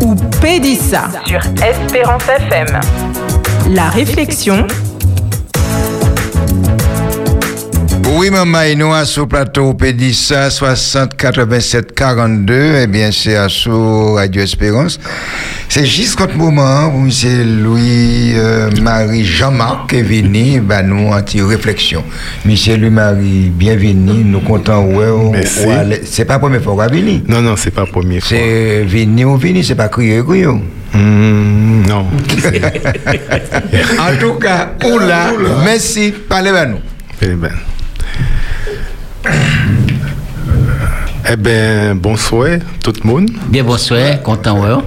Ou Pédissa sur Espérance FM. La réflexion, Oui, maman, et nous, à ce plateau Pédissa 60 87 42, eh bien, c'est à sous Radio Espérance. C'est juste contre moment où c'est Louis, euh, Marie, Jean-Marc qui est venu, bah, nous, en petite réflexion. Monsieur Louis-Marie, bienvenue, nous comptons, ouais, ou- Merci. c'est pas la première fois qu'on venir. Non, non, c'est pas la première fois. C'est venir ou venir, c'est pas crier, crier. Hmm, non. en tout cas, oula, merci, parlez à nous. Eh ben. Eh ben, bonsoir tout le monde. Bien bonsoir, content, ouais.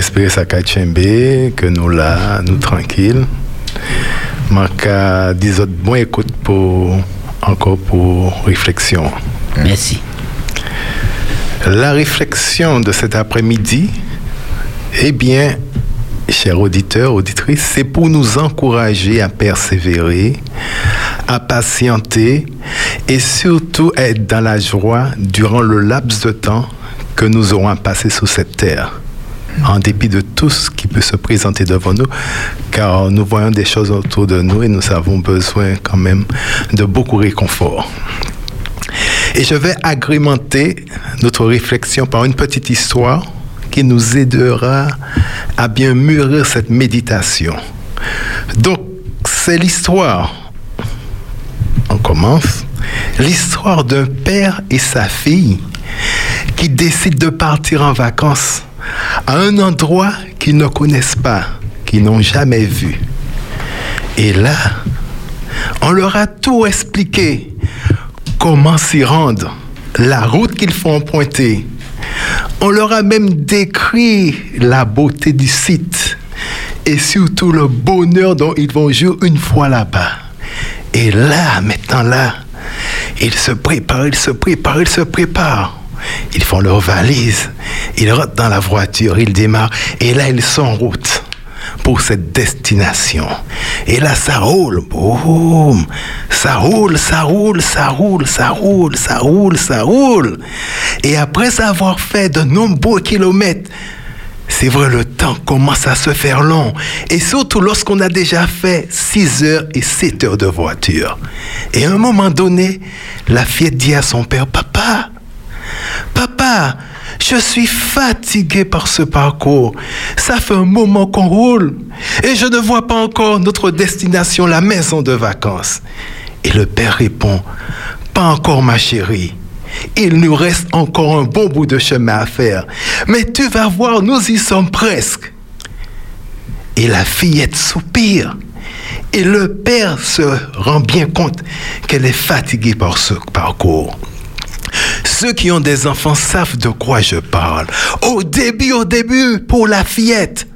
Ça qu'à Tchembe, que nous là, nous tranquilles. Je dis autres bon écoute pour encore pour réflexion. Merci. La réflexion de cet après-midi, eh bien, chers auditeurs, auditrices, c'est pour nous encourager à persévérer, à patienter et surtout être dans la joie durant le laps de temps que nous aurons à passer sur cette terre. En dépit de tout ce qui peut se présenter devant nous, car nous voyons des choses autour de nous et nous avons besoin quand même de beaucoup de réconfort. Et je vais agrémenter notre réflexion par une petite histoire qui nous aidera à bien mûrir cette méditation. Donc, c'est l'histoire. On commence. L'histoire d'un père et sa fille qui décident de partir en vacances à un endroit qu'ils ne connaissent pas, qu'ils n'ont jamais vu. Et là, on leur a tout expliqué comment s'y rendre, la route qu'il faut emprunter. On leur a même décrit la beauté du site et surtout le bonheur dont ils vont jouir une fois là-bas. Et là, maintenant là, ils se préparent, ils se préparent, ils se préparent. Ils font leur valise, ils rentrent dans la voiture, ils démarrent et là ils sont en route pour cette destination. Et là, ça roule, boum, ça roule, ça roule, ça roule, ça roule, ça roule, ça roule. Et après avoir fait de nombreux kilomètres, c'est vrai, le temps commence à se faire long. Et surtout lorsqu'on a déjà fait 6 heures et 7 heures de voiture. Et à un moment donné, la fillette dit à son père, Papa, Papa, je suis fatigué par ce parcours. Ça fait un moment qu'on roule et je ne vois pas encore notre destination, la maison de vacances. Et le père répond, Pas encore ma chérie. Il nous reste encore un bon bout de chemin à faire. Mais tu vas voir, nous y sommes presque. Et la fillette soupire. Et le père se rend bien compte qu'elle est fatiguée par ce parcours. Ceux qui ont des enfants savent de quoi je parle. Au début, au début, pour la fillette,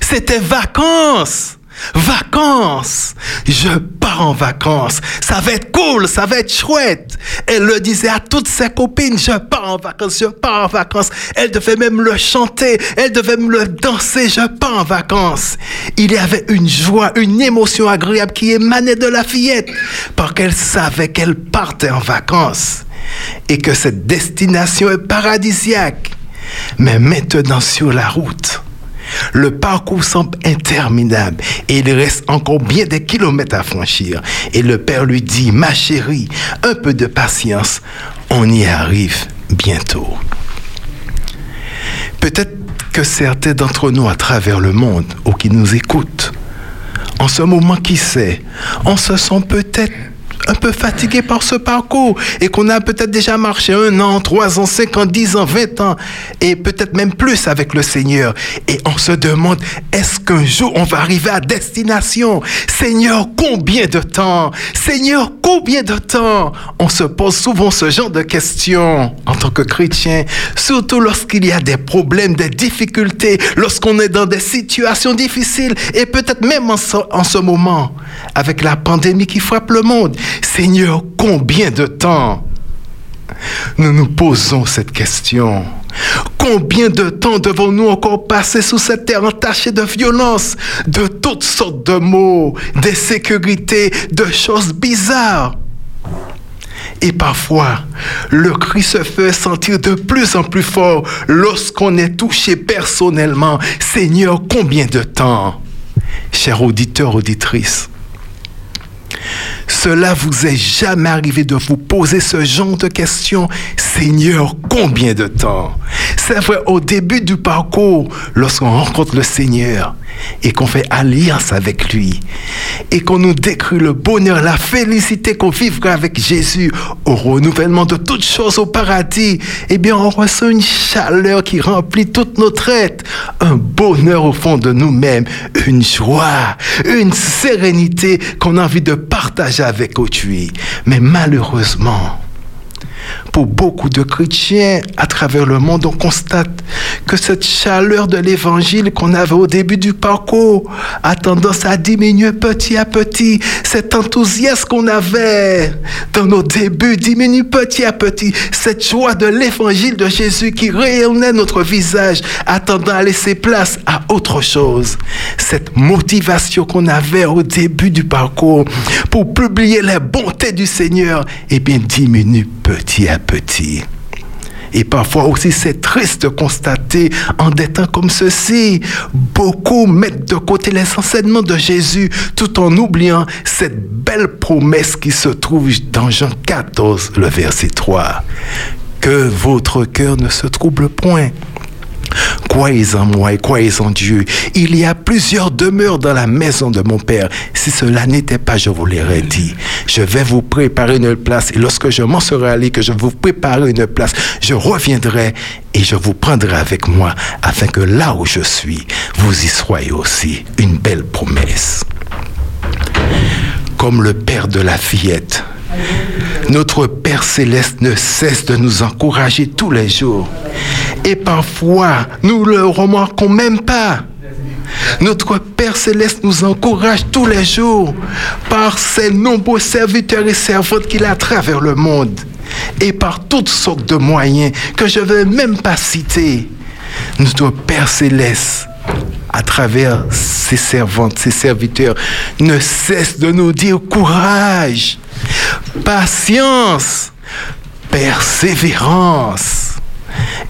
c'était vacances. Vacances. je pars en vacances. Ça va être cool, ça va être chouette. Elle le disait à toutes ses copines, je pars en vacances, je pars en vacances. Elle devait même le chanter, elle devait me le danser, je pars en vacances. Il y avait une joie, une émotion agréable qui émanait de la fillette, parce qu'elle savait qu'elle partait en vacances et que cette destination est paradisiaque. Mais maintenant sur la route, le parcours semble interminable et il reste encore bien des kilomètres à franchir. Et le père lui dit, ma chérie, un peu de patience, on y arrive bientôt. Peut-être que certains d'entre nous à travers le monde ou qui nous écoutent, en ce moment, qui sait, on se sent peut-être un peu fatigué par ce parcours et qu'on a peut-être déjà marché un an, trois ans, cinq ans, dix ans, vingt ans et peut-être même plus avec le Seigneur. Et on se demande, est-ce qu'un jour on va arriver à destination? Seigneur, combien de temps? Seigneur, combien de temps? On se pose souvent ce genre de questions en tant que chrétien, surtout lorsqu'il y a des problèmes, des difficultés, lorsqu'on est dans des situations difficiles et peut-être même en ce, en ce moment avec la pandémie qui frappe le monde. Seigneur, combien de temps nous nous posons cette question? Combien de temps devons-nous encore passer sous cette terre entachée de violence, de toutes sortes de maux, d'insécurité, de choses bizarres? Et parfois, le cri se fait sentir de plus en plus fort lorsqu'on est touché personnellement. Seigneur, combien de temps? Chers auditeurs, auditrices, cela vous est jamais arrivé de vous poser ce genre de questions? Seigneur, combien de temps? C'est vrai, au début du parcours, lorsqu'on rencontre le Seigneur et qu'on fait alliance avec lui. Et qu'on nous décrit le bonheur, la félicité qu'on vivra avec Jésus au renouvellement de toutes choses au paradis, eh bien, on ressent une chaleur qui remplit toute notre être, un bonheur au fond de nous-mêmes, une joie, une sérénité qu'on a envie de partager avec autrui. Mais malheureusement, pour beaucoup de chrétiens à travers le monde, on constate que cette chaleur de l'évangile qu'on avait au début du parcours a tendance à diminuer petit à petit. Cet enthousiasme qu'on avait dans nos débuts diminue petit à petit. Cette joie de l'évangile de Jésus qui rayonnait notre visage, attendant à laisser place à autre chose. Cette motivation qu'on avait au début du parcours pour publier les bontés du Seigneur, eh bien, diminue petit à petit. Et parfois aussi, c'est triste de constater en des temps comme ceci, beaucoup mettent de côté les enseignements de Jésus tout en oubliant cette belle promesse qui se trouve dans Jean 14, le verset 3. Que votre cœur ne se trouble point. Croyez en moi et croyez en Dieu? Il y a plusieurs demeures dans la maison de mon Père. Si cela n'était pas, je vous l'aurais dit. Je vais vous préparer une place et lorsque je m'en serai allé, que je vous préparerai une place, je reviendrai et je vous prendrai avec moi afin que là où je suis, vous y soyez aussi. Une belle promesse. Comme le Père de la fillette, notre Père céleste ne cesse de nous encourager tous les jours. Et parfois, nous le remarquons même pas. Notre Père céleste nous encourage tous les jours par ses nombreux serviteurs et servantes qu'il a à travers le monde et par toutes sortes de moyens que je ne vais même pas citer. Notre Père céleste, à travers ses servantes, ses serviteurs, ne cesse de nous dire courage, patience, persévérance.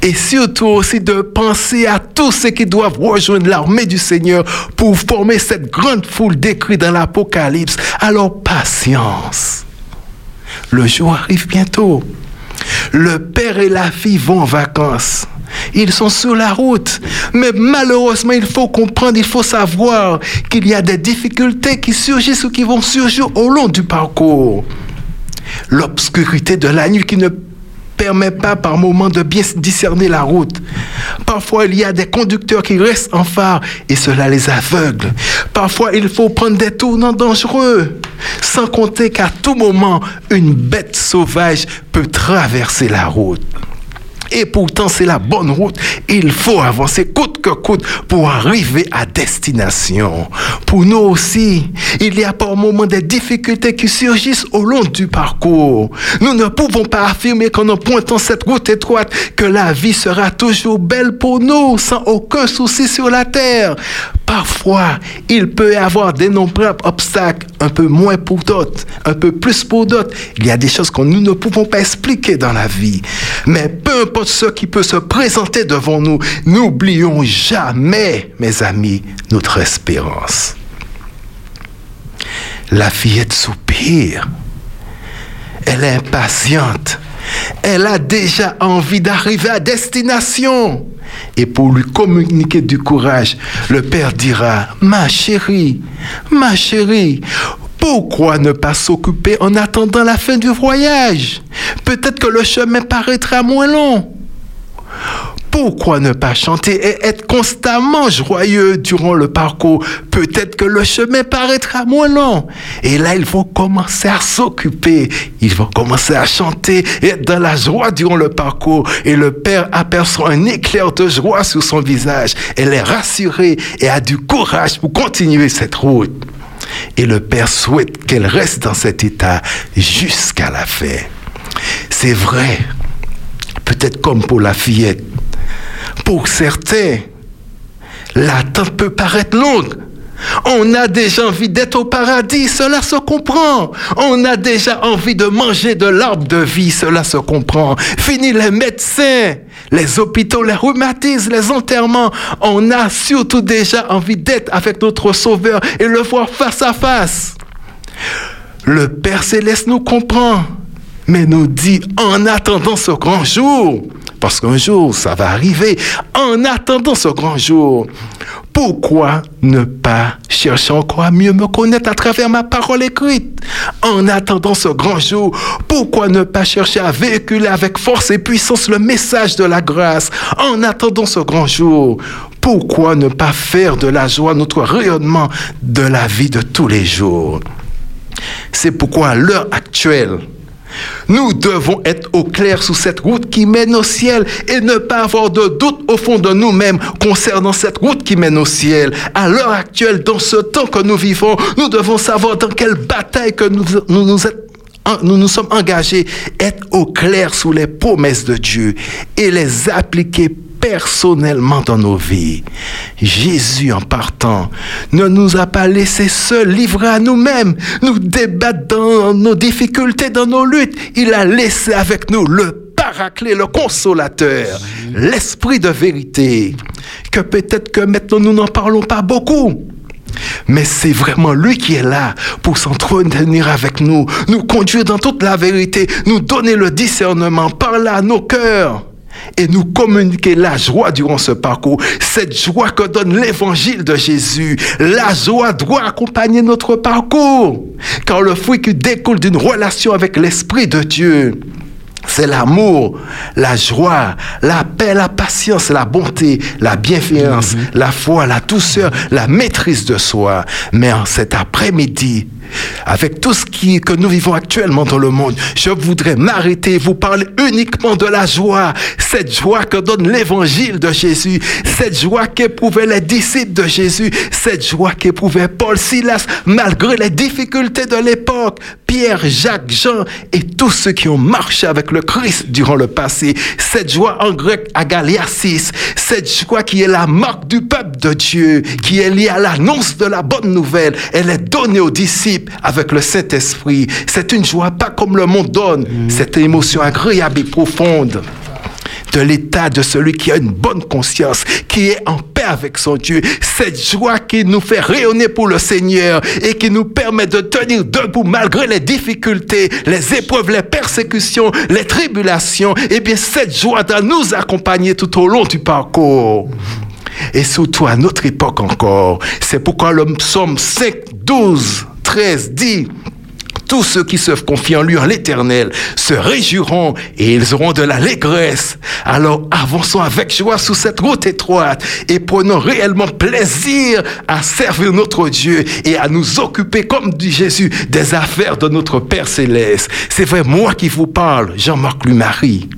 Et surtout aussi de penser à tous ceux qui doivent rejoindre l'armée du Seigneur pour former cette grande foule décrite dans l'Apocalypse. Alors patience. Le jour arrive bientôt. Le père et la fille vont en vacances. Ils sont sur la route. Mais malheureusement, il faut comprendre, il faut savoir qu'il y a des difficultés qui surgissent ou qui vont surgir au long du parcours. L'obscurité de la nuit qui ne permet pas par moments de bien discerner la route. Parfois, il y a des conducteurs qui restent en phare et cela les aveugle. Parfois, il faut prendre des tournants dangereux. Sans compter qu'à tout moment, une bête sauvage peut traverser la route. Et pourtant, c'est la bonne route. Il faut avancer que coûte pour arriver à destination. Pour nous aussi, il y a par moments des difficultés qui surgissent au long du parcours. Nous ne pouvons pas affirmer qu'en empruntant cette route étroite que la vie sera toujours belle pour nous sans aucun souci sur la terre. Parfois, il peut y avoir d'innombrables obstacles, un peu moins pour d'autres, un peu plus pour d'autres. Il y a des choses que nous ne pouvons pas expliquer dans la vie. Mais peu importe ce qui peut se présenter devant nous, n'oublions jamais, mes amis, notre espérance. La fillette soupire. Elle est impatiente. Elle a déjà envie d'arriver à destination. Et pour lui communiquer du courage, le père dira, ma chérie, ma chérie, pourquoi ne pas s'occuper en attendant la fin du voyage? Peut-être que le chemin paraîtra moins long. Pourquoi ne pas chanter et être constamment joyeux durant le parcours? Peut-être que le chemin paraîtra moins long. Et là, il faut commencer à s'occuper. Il faut commencer à chanter et être dans la joie durant le parcours. Et le Père aperçoit un éclair de joie sur son visage. Elle est rassurée et a du courage pour continuer cette route. Et le Père souhaite qu'elle reste dans cet état jusqu'à la fin. C'est vrai, peut-être comme pour la fillette. Pour certains, l'attente peut paraître longue. On a déjà envie d'être au paradis, cela se comprend. On a déjà envie de manger de l'arbre de vie, cela se comprend. Fini les médecins, les hôpitaux, les rhumatismes, les enterrements. On a surtout déjà envie d'être avec notre Sauveur et le voir face à face. Le Père céleste nous comprend, mais nous dit en attendant ce grand jour, parce qu'un jour ça va arriver, en attendant ce grand jour, pourquoi ne pas chercher encore à mieux me connaître à travers ma parole écrite? En attendant ce grand jour, pourquoi ne pas chercher à véhiculer avec force et puissance le message de la grâce? En attendant ce grand jour, pourquoi ne pas faire de la joie notre rayonnement de la vie de tous les jours? C'est pourquoi à l'heure actuelle, nous devons être au clair sous cette route qui mène au ciel et ne pas avoir de doute au fond de nous-mêmes concernant cette route qui mène au ciel. À l'heure actuelle, dans ce temps que nous vivons, nous devons savoir dans quelle bataille que nous nous, nous nous nous sommes engagés, être au clair sous les promesses de Dieu et les appliquer personnellement dans nos vies. Jésus, en partant, ne nous a pas laissé seuls, livrés à nous-mêmes, nous débattre dans nos difficultés, dans nos luttes. Il a laissé avec nous le paraclet, le consolateur, l'esprit de vérité, que peut-être que maintenant nous n'en parlons pas beaucoup. Mais c'est vraiment lui qui est là pour s'entretenir avec nous, nous conduire dans toute la vérité, nous donner le discernement, parler à nos cœurs et nous communiquer la joie durant ce parcours, cette joie que donne l'évangile de Jésus. La joie doit accompagner notre parcours, car le fruit qui découle d'une relation avec l'Esprit de Dieu, c'est l'amour, la joie, la paix, la patience, la bonté, la bienveillance, la foi, la douceur, la maîtrise de soi. Mais en cet après-midi, avec tout ce qui, que nous vivons actuellement dans le monde, je voudrais m'arrêter et vous parler uniquement de la joie. Cette joie que donne l'évangile de Jésus. Cette joie qu'éprouvaient les disciples de Jésus. Cette joie qu'éprouvaient Paul, Silas, malgré les difficultés de l'époque. Pierre, Jacques, Jean et tous ceux qui ont marché avec le Christ durant le passé. Cette joie en grec agaliasis. Cette joie qui est la marque du peuple de Dieu, qui est liée à l'annonce de la bonne nouvelle. Elle est donnée aux disciples avec le Saint-Esprit. C'est une joie pas comme le monde donne. Cette émotion agréable et profonde de l'état de celui qui a une bonne conscience, qui est en paix avec son Dieu. Cette joie qui nous fait rayonner pour le Seigneur et qui nous permet de tenir debout malgré les difficultés, les épreuves, les persécutions, les tribulations. Eh bien, cette joie doit nous accompagner tout au long du parcours. Et surtout à notre époque encore. C'est pourquoi le psaume 5, 12, 13 dit tous ceux qui se confient en lui, en l'éternel, se réjouiront et ils auront de l'allégresse. Alors avançons avec joie sous cette route étroite et prenons réellement plaisir à servir notre Dieu et à nous occuper, comme dit Jésus, des affaires de notre Père céleste. C'est vrai, moi qui vous parle, Jean-Marc Lumari.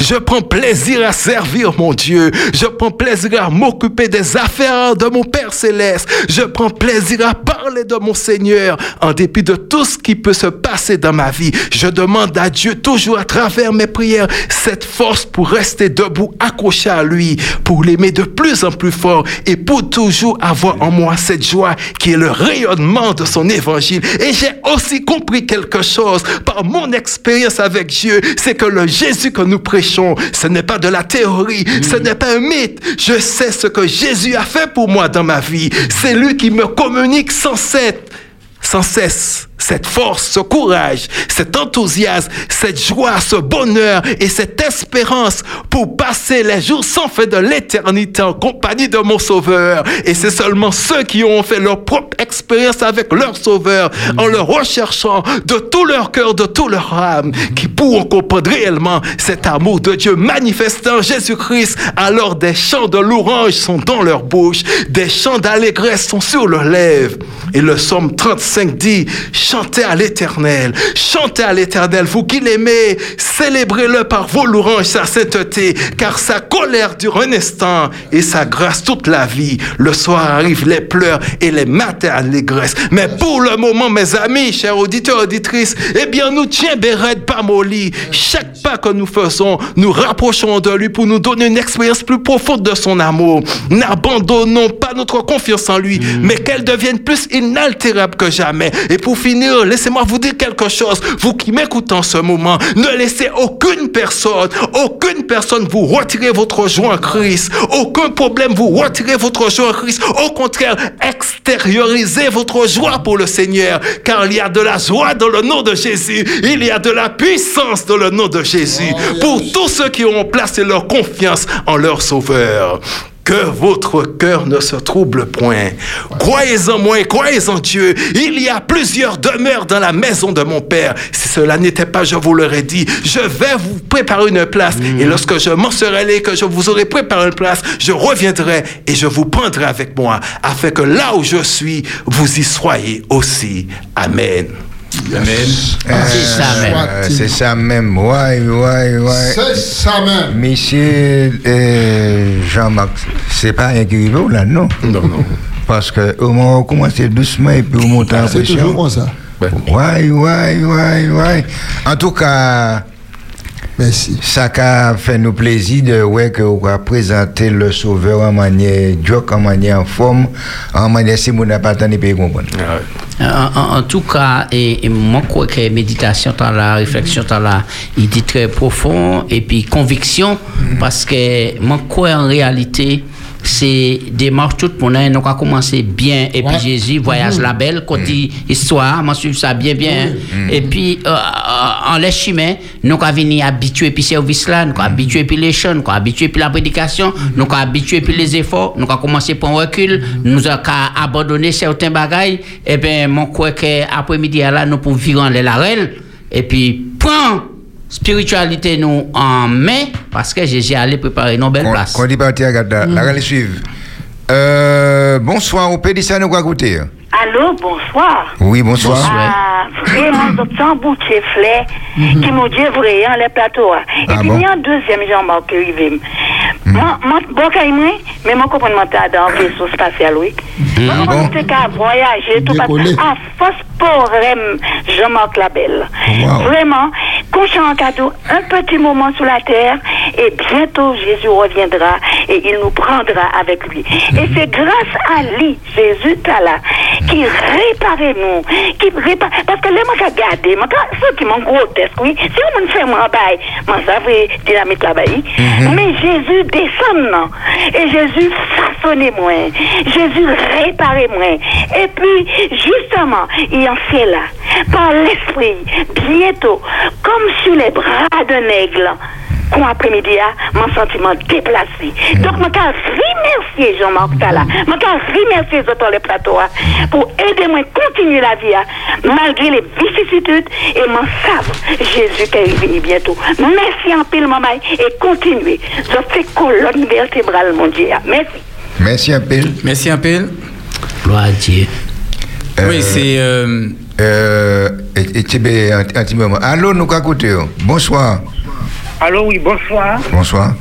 Je prends plaisir à servir mon Dieu. Je prends plaisir à m'occuper des affaires de mon Père céleste. Je prends plaisir à parler de mon Seigneur en dépit de tout ce qui peut se passer dans ma vie. Je demande à Dieu toujours à travers mes prières cette force pour rester debout, accroché à lui, pour l'aimer de plus en plus fort et pour toujours avoir en moi cette joie qui est le rayonnement de son évangile. Et j'ai aussi compris quelque chose par mon expérience avec Dieu, c'est que le Jésus que nous prêchons, ce n'est pas de la théorie, ce n'est pas un mythe. Je sais ce que Jésus a fait pour moi dans ma vie. C'est lui qui me communique sans cesse sans cesse cette force, ce courage, cet enthousiasme, cette joie, ce bonheur et cette espérance pour passer les jours sans fin de l'éternité en compagnie de mon Sauveur. Et c'est seulement ceux qui ont fait leur propre expérience avec leur Sauveur en le recherchant de tout leur cœur, de tout leur âme, qui pourront comprendre réellement cet amour de Dieu manifesté en Jésus-Christ. Alors des chants de louange sont dans leur bouche, des chants d'allégresse sont sur leurs lèvres. Et le psaume 35 dit, chantez à l'éternel, chantez à l'éternel, vous qui l'aimez, célébrez-le par vos louanges, sa sainteté, car sa colère dure un instant et sa grâce toute la vie. Le soir arrivent les pleurs et les matins allégresse. Mais pour le moment, mes amis, chers auditeurs, auditrices, eh bien, nous tiens Béret pas molly. Chaque pas que nous faisons, nous rapprochons de lui pour nous donner une expérience plus profonde de son amour. N'abandonnons pas notre confiance en lui, mais qu'elle devienne plus inaltérable que jamais. Et pour finir, laissez-moi vous dire quelque chose. Vous qui m'écoutez en ce moment, ne laissez aucune personne, aucune personne vous retirer votre joie en Christ. Aucun problème vous retirer votre joie en Christ. Au contraire, extériorisez votre joie pour le Seigneur, car il y a de la joie dans le nom de Jésus. Il y a de la puissance dans le nom de Jésus. Pour tous ceux qui ont placé leur confiance en leur Sauveur. Que votre cœur ne se trouble point. Croyez en moi, croyez en Dieu. Il y a plusieurs demeures dans la maison de mon Père. Si cela n'était pas, je vous l'aurais dit. Je vais vous préparer une place. Et lorsque je m'en serai allé, que je vous aurai préparé une place, je reviendrai et je vous prendrai avec moi, afin que là où je suis, vous y soyez aussi. Amen. Amen. c'est ça même. C'est ça même. Ouais, ouais, ouais. C'est ça même. Monsieur euh, Jean-Marc, c'est pas un qui arrive là, non? Non, non. Parce que au moment où on commence doucement et puis on monte en C'est pression. toujours comme ça. Ouais, ouais, ouais, ouais. En tout cas, Merci. ça a fait nous plaisir de ouais, que vous avez présenté le sauveur en manière joke, en manière en forme, en manière si vous n'avez pas attendu de comprendre. En, en- en tout cas, et, et moi, je crois que méditation, dans la réflexion, dans la, il dit très profond, et puis conviction, parce que moi, je crois en réalité, c'est démarche tout le monde, hein, nous avons commencé bien, et puis Ouais. Jésus, voyage la belle, côté histoire, moi, suivre ça bien, bien, hein. et puis, euh, euh, en les chemin, nous avons venu habituer, puis service là, nous avons habitué, puis les chants, nous avons habitué, puis la prédication, nous avons habitué, puis les efforts, nous avons commencé par un recul, nous avons abandonné certains bagailles, et bien, moi, je crois qu'après-midi, là, nous pouvons vivre en les larelles, et puis, prends spiritualité nous en main, parce que Jésus allé préparer une belle place. Quand on dit parti, regarde, la la regarde suivre. Euh, bonsoir, dire ça, nous quoi goûter? Allô, bonsoir. Oui, bonsoir. Ah, vraiment, docteur Boutier Flay, qui m'a dit vrai, hein, les plateaux. hein. Et Ah puis, il y a un deuxième Jean-Marc qui arrive. Moi, moi, bon, quand il m'a, mais moi, comprends moi, t'as dans le vaisseau spatial, oui? Moi, comment bon? c'est qu'à voyager, tout parce force pour Jean-Marc Labelle. Wow. Vraiment, conscient en cadeau, un petit moment sur la terre, et bientôt Jésus reviendra et il nous prendra avec lui. Et c'est grâce à lui, Jésus t'as là, qui répare nous, qui répare, parce que les gens qui regardent, moi, ceux qui m'ont grotesque, oui, si on me fait moi bail, moi ça fait dynamite là-bas, mais Jésus descend, non, et Jésus façonne moi, Jésus répare moi, et puis, justement, il en fait là, par l'esprit, bientôt, comme sur les bras d'un aigle, qu'on après-midi, ah, mon sentiment déplacé. Donc, je veux remercier Jean-Marc Tala. Je veux remercier les autres les plateaux ah, pour aider moi à continuer la vie, ah, malgré les vicissitudes, et m'en savent Jésus qui est venu bientôt. Merci en pile, maman, et continuez. Je fais colonne vertébrale, mon Dieu. ah. Merci. Merci un peu. Merci un peu. Gloire à Dieu. Oui, c'est. euh, Euh, et, et, petit moment. Allô, nous Bonsoir. Allô, oui, bonsoir. Bonsoir.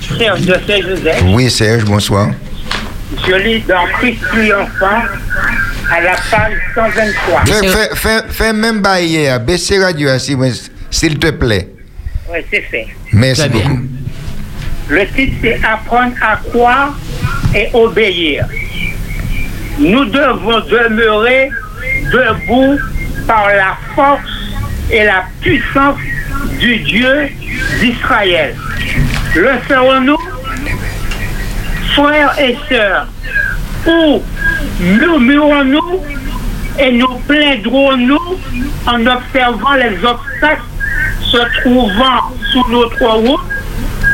Frère de Saint-Joseph. Oui, Serge, bonsoir. Je lis dans Christ triomphant à la page 123. Fais, fais, fais, fais même bailler, baissez radio, hein, s'il s'il te plaît. Oui, c'est fait. Merci beaucoup. Le titre, c'est Apprendre à croire et obéir. Nous devons demeurer debout par la force et la puissance du Dieu d'Israël. Le ferons-nous, frères et sœurs, ou murmurons-nous et nous plaindrons-nous en observant les obstacles se trouvant sous notre route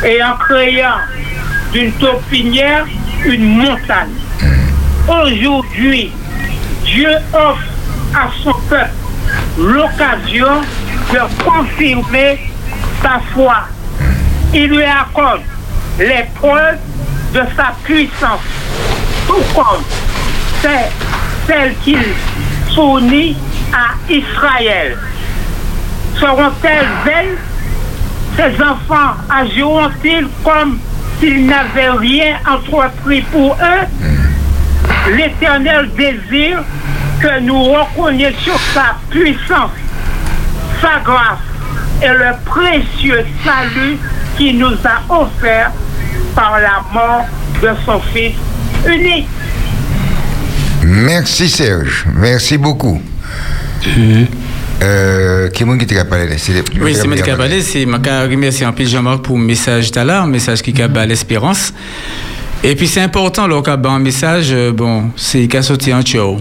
et en créant d'une taupinière une montagne? Aujourd'hui, Dieu offre à son peuple l'occasion de confirmer sa foi. Il lui accorde les preuves de sa puissance, tout comme celle qu'il fournit à Israël. Seront-elles vaines? Ces enfants agiront-ils comme s'ils n'avaient rien entrepris pour eux? L'Éternel désire que nous reconnaisions sa puissance, sa grâce et le précieux salut qu'il nous a offert par la mort de son Fils unique. Merci Serge, merci beaucoup. Euh, qui est-ce qui t'a parlé C'est- Oui, c'est moi qui ai parlé. C'est ma remercier en plus Jean-Marc pour le message tout à l'heure, un message qui a l'espérance. Et puis c'est important, là, quand un message, euh, bon, c'est qu'à sortir en tchao.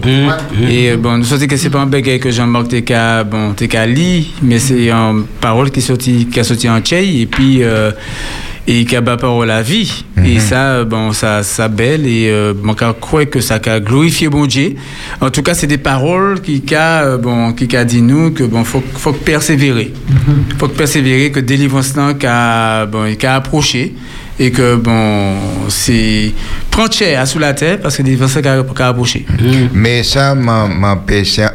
Et euh, bon, nous sortons que c'est pas un bagage que Jean-Marc t'es qu'à, bon, t'es qu'à lire, mais c'est une parole qui sorti, qui a sorti en tchèque, et puis, euh, et qui a la parole à vie. Et ça, euh, bon, ça, ça belle, et euh, bon, quand croit que ça a glorifié bon Dieu. En tout cas, c'est des paroles qui a, bon, qui a dit nous que, bon, faut, faut persévérer. Faut que persévérer, que délivrance là, qu'a, bon, qu'a approché et que bon c'est prendre cher sous la terre parce que des versets qu'a approché Mais ça, ma, ma,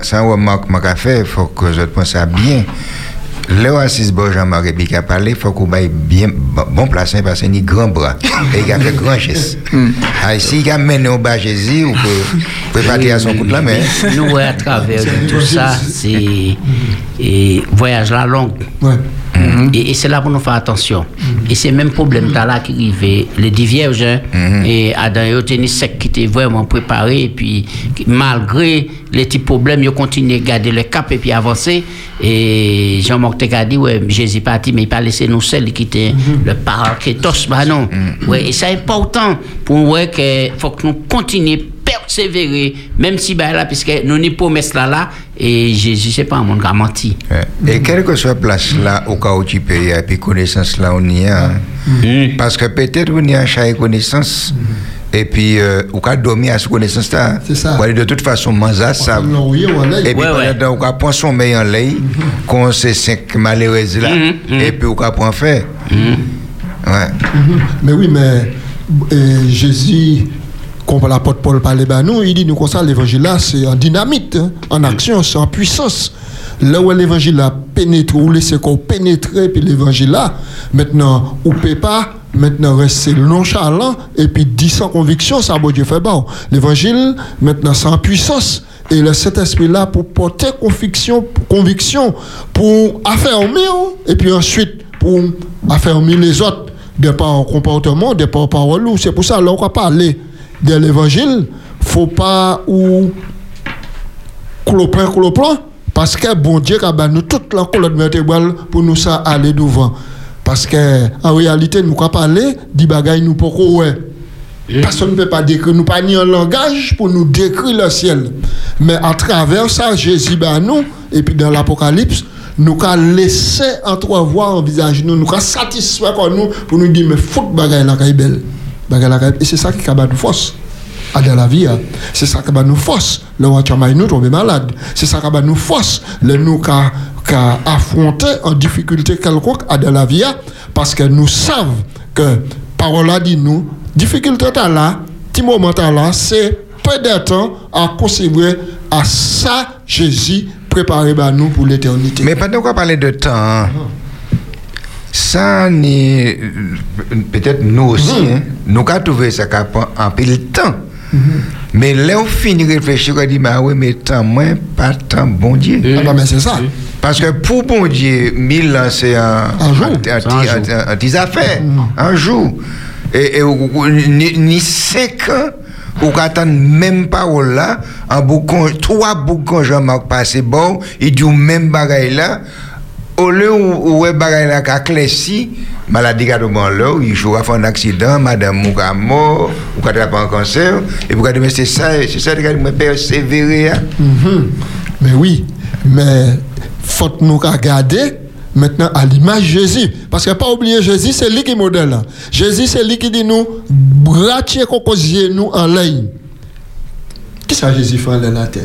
ça, remarque, m'a fait, il faut que je pense ça bien. Là où Assis bon Jean-Marie qui a parlé, il faut qu'on ait bien bon bon place hein, parce qu'il a grand bras et il a fait grand geste. Ah, si il a mené au bas Jésus, ou peut préparer à son coup de la main. Nous, à travers tout ça, c'est et voyage long. Et, et c'est là pour nous faire attention. Et c'est même problème là qui arrivait, les dix vierges, hein, et Adam et sec qui étaient vraiment préparés, et puis malgré les petits problèmes, ils continuent à garder le cap et puis avancer. Et Jean-Marc a dit, ouais, Jésus est parti, mais il pas laissé nous seuls qui étaient le paraclétos, bah non. Ouais, et c'est important pour ouais que faut que nous continuions persévérer, même si bah là, puisque nous n'y promesses là là, et Jésus, c'est pas un monde qui a menti. Et quelle que soit place là, au cas où tu peux y aller, puis connaissance là, on y a. hein. Parce que peut-être on y a chaque connaissance. Et puis, euh, au cas dormir à ce connaissance là. C'est ça. de toute façon, manza ça. Et puis, pendant on va prendre son meilleur lait, qu'on se cinq malheureuses là, et puis on va prendre faire. Ouais. Mais oui, mais euh, Jésus, quand l'apôtre Paul parlait à nous, il dit nous comme ça, l'évangile là, c'est en dynamite, hein, en action, c'est en puissance. Là où l'évangile a pénétré, ou laissé qu'on pénétrer, puis l'évangile là, maintenant, ou peut pas, maintenant rester nonchalant, et puis dit sans conviction, ça, bon Dieu fait bon. L'évangile, maintenant, c'est en puissance. Et le Saint-Esprit là pour porter conviction, conviction pour affermir, et puis ensuite pour affermir les autres de par comportement, de par parole. C'est pour ça, là, on va parler de l'évangile, faut pas ou clopin, clopin, parce que bon Dieu a ban nous toute la colonne vertébrale pour nous ça aller devant. Parce que en réalité, nous pas parler, dit bagaille nous pas ouais. Personne ne peut pas décrire, nous pas ni un langage pour nous décrire le ciel. Mais à travers ça, Jésus ben nous, et puis dans l'Apocalypse, nous avons laissé entrevoir en visage nous, nous avons satisfait nous pour nous dire, mais faut bagaille la belle. Et c'est ça qui a nous force. À dans la vie, hein. c'est ça qui a nous force. Le nous tombe malade. C'est ça qui a nous force. Le nous qu'a affronté en difficulté quelconque à dans la vie, hein. parce que nous savons que parole a dit nous, difficulté là, petit moment là, c'est peu de temps à considérer à ça Jésus préparé par nous pour l'éternité. Mais pendant qu'on parlait de temps, hein, Ça, ni- peut-être nous aussi, hein, nous avons trouvé ça peu de temps. Mais là, on finit de réfléchir, on dit, bah oui, mais tant moins, pas tant bon Dieu. Ah bah, mais c'est ça. Parce que pour bon Dieu, mille ans, c'est un, un, jour. un, petit- affaire, un jour. Et, et ou- ou- ni, ni cinq ans, ou qu'attendre même parole là, en boucan, trois boucons Jean-Marc passé bon, il dit même bagaille là, au lieu où est bagaille là qu'a cléci, maladie bon là, il joue à faire un accident, madame Mouka mort, ou qu'a attrapé un cancer, et pour mais c'est ça, c'est ça que me persévérer. hein. Mhm. Mais oui, mais faut nous regarder maintenant à l'image de Jésus. Parce que pas oublier Jésus, c'est lui qui est modèle. là. Jésus, c'est lui qui dit nous, bratier cocosier nous en ligne. Qu'est-ce que Jésus fait en l'air la terre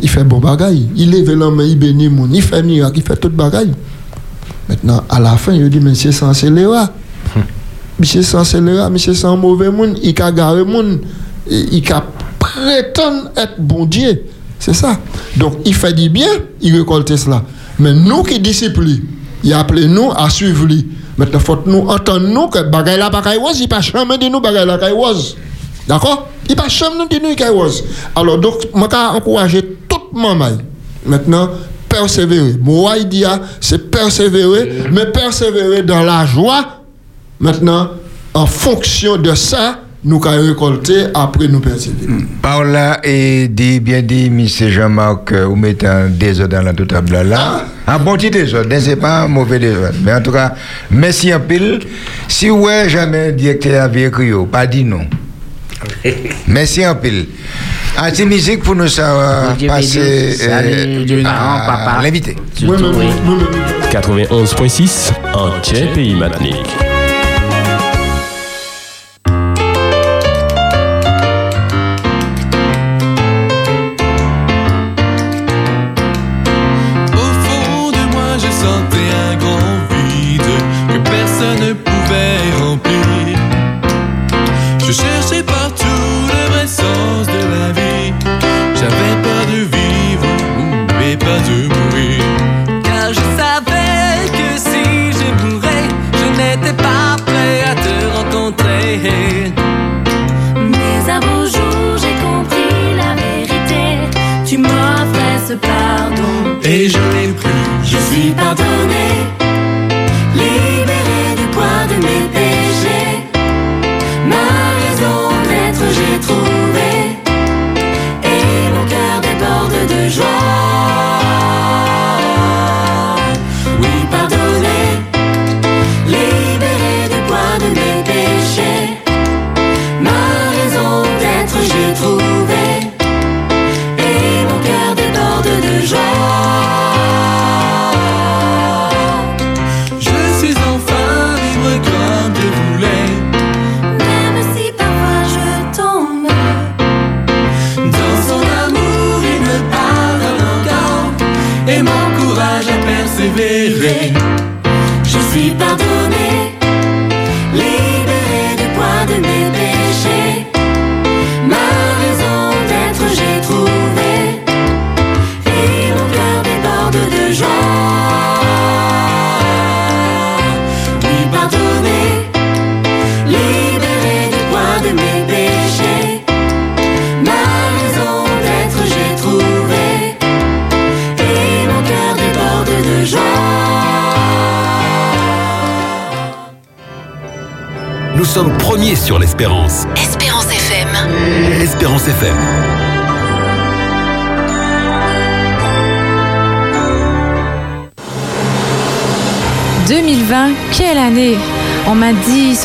Il fait bon bagaille. Il lève la main, il bénit moun, il fait miracle, il fait tout bagaille. Maintenant, à la fin, il dit, monsieur sans scélérat. Monsieur sans scélérat, monsieur sans mauvais monde, il a garé monde, il a prétendre être bon Dieu. C'est ça. Donc, il fait du bien, il récolte cela. Mais nous qui disciples, il a appelé nous à suivre lui. Maintenant, faut nous entendre nous que bagaille la bagaille was, il pas jamais dit nous bagaille la bagaille was. D'accord? Il pas jamais nous dit nous bagaille was. Alors, donc, je encourager maman. Maintenant, persévérer. Moi, il dit, ah, c'est persévérer, mais persévérer dans la joie. Maintenant, en fonction de ça, nous allons récolter, après nous persévérer. Par là, et dit, bien dit, M. Jean-Marc, euh, vous mettez un désordre dans la toute table là. Un bon petit désordre, hein, c'est pas? Un mauvais désordre. Mais en tout cas, merci un pile. Si ouais, jamais directeur avait écrit, pas dit non. merci un pile. Un petit musique pour nous savoir Dieu passer euh, à papa. l'invité. Surtout, oui. 91.6 en Pays Matinique.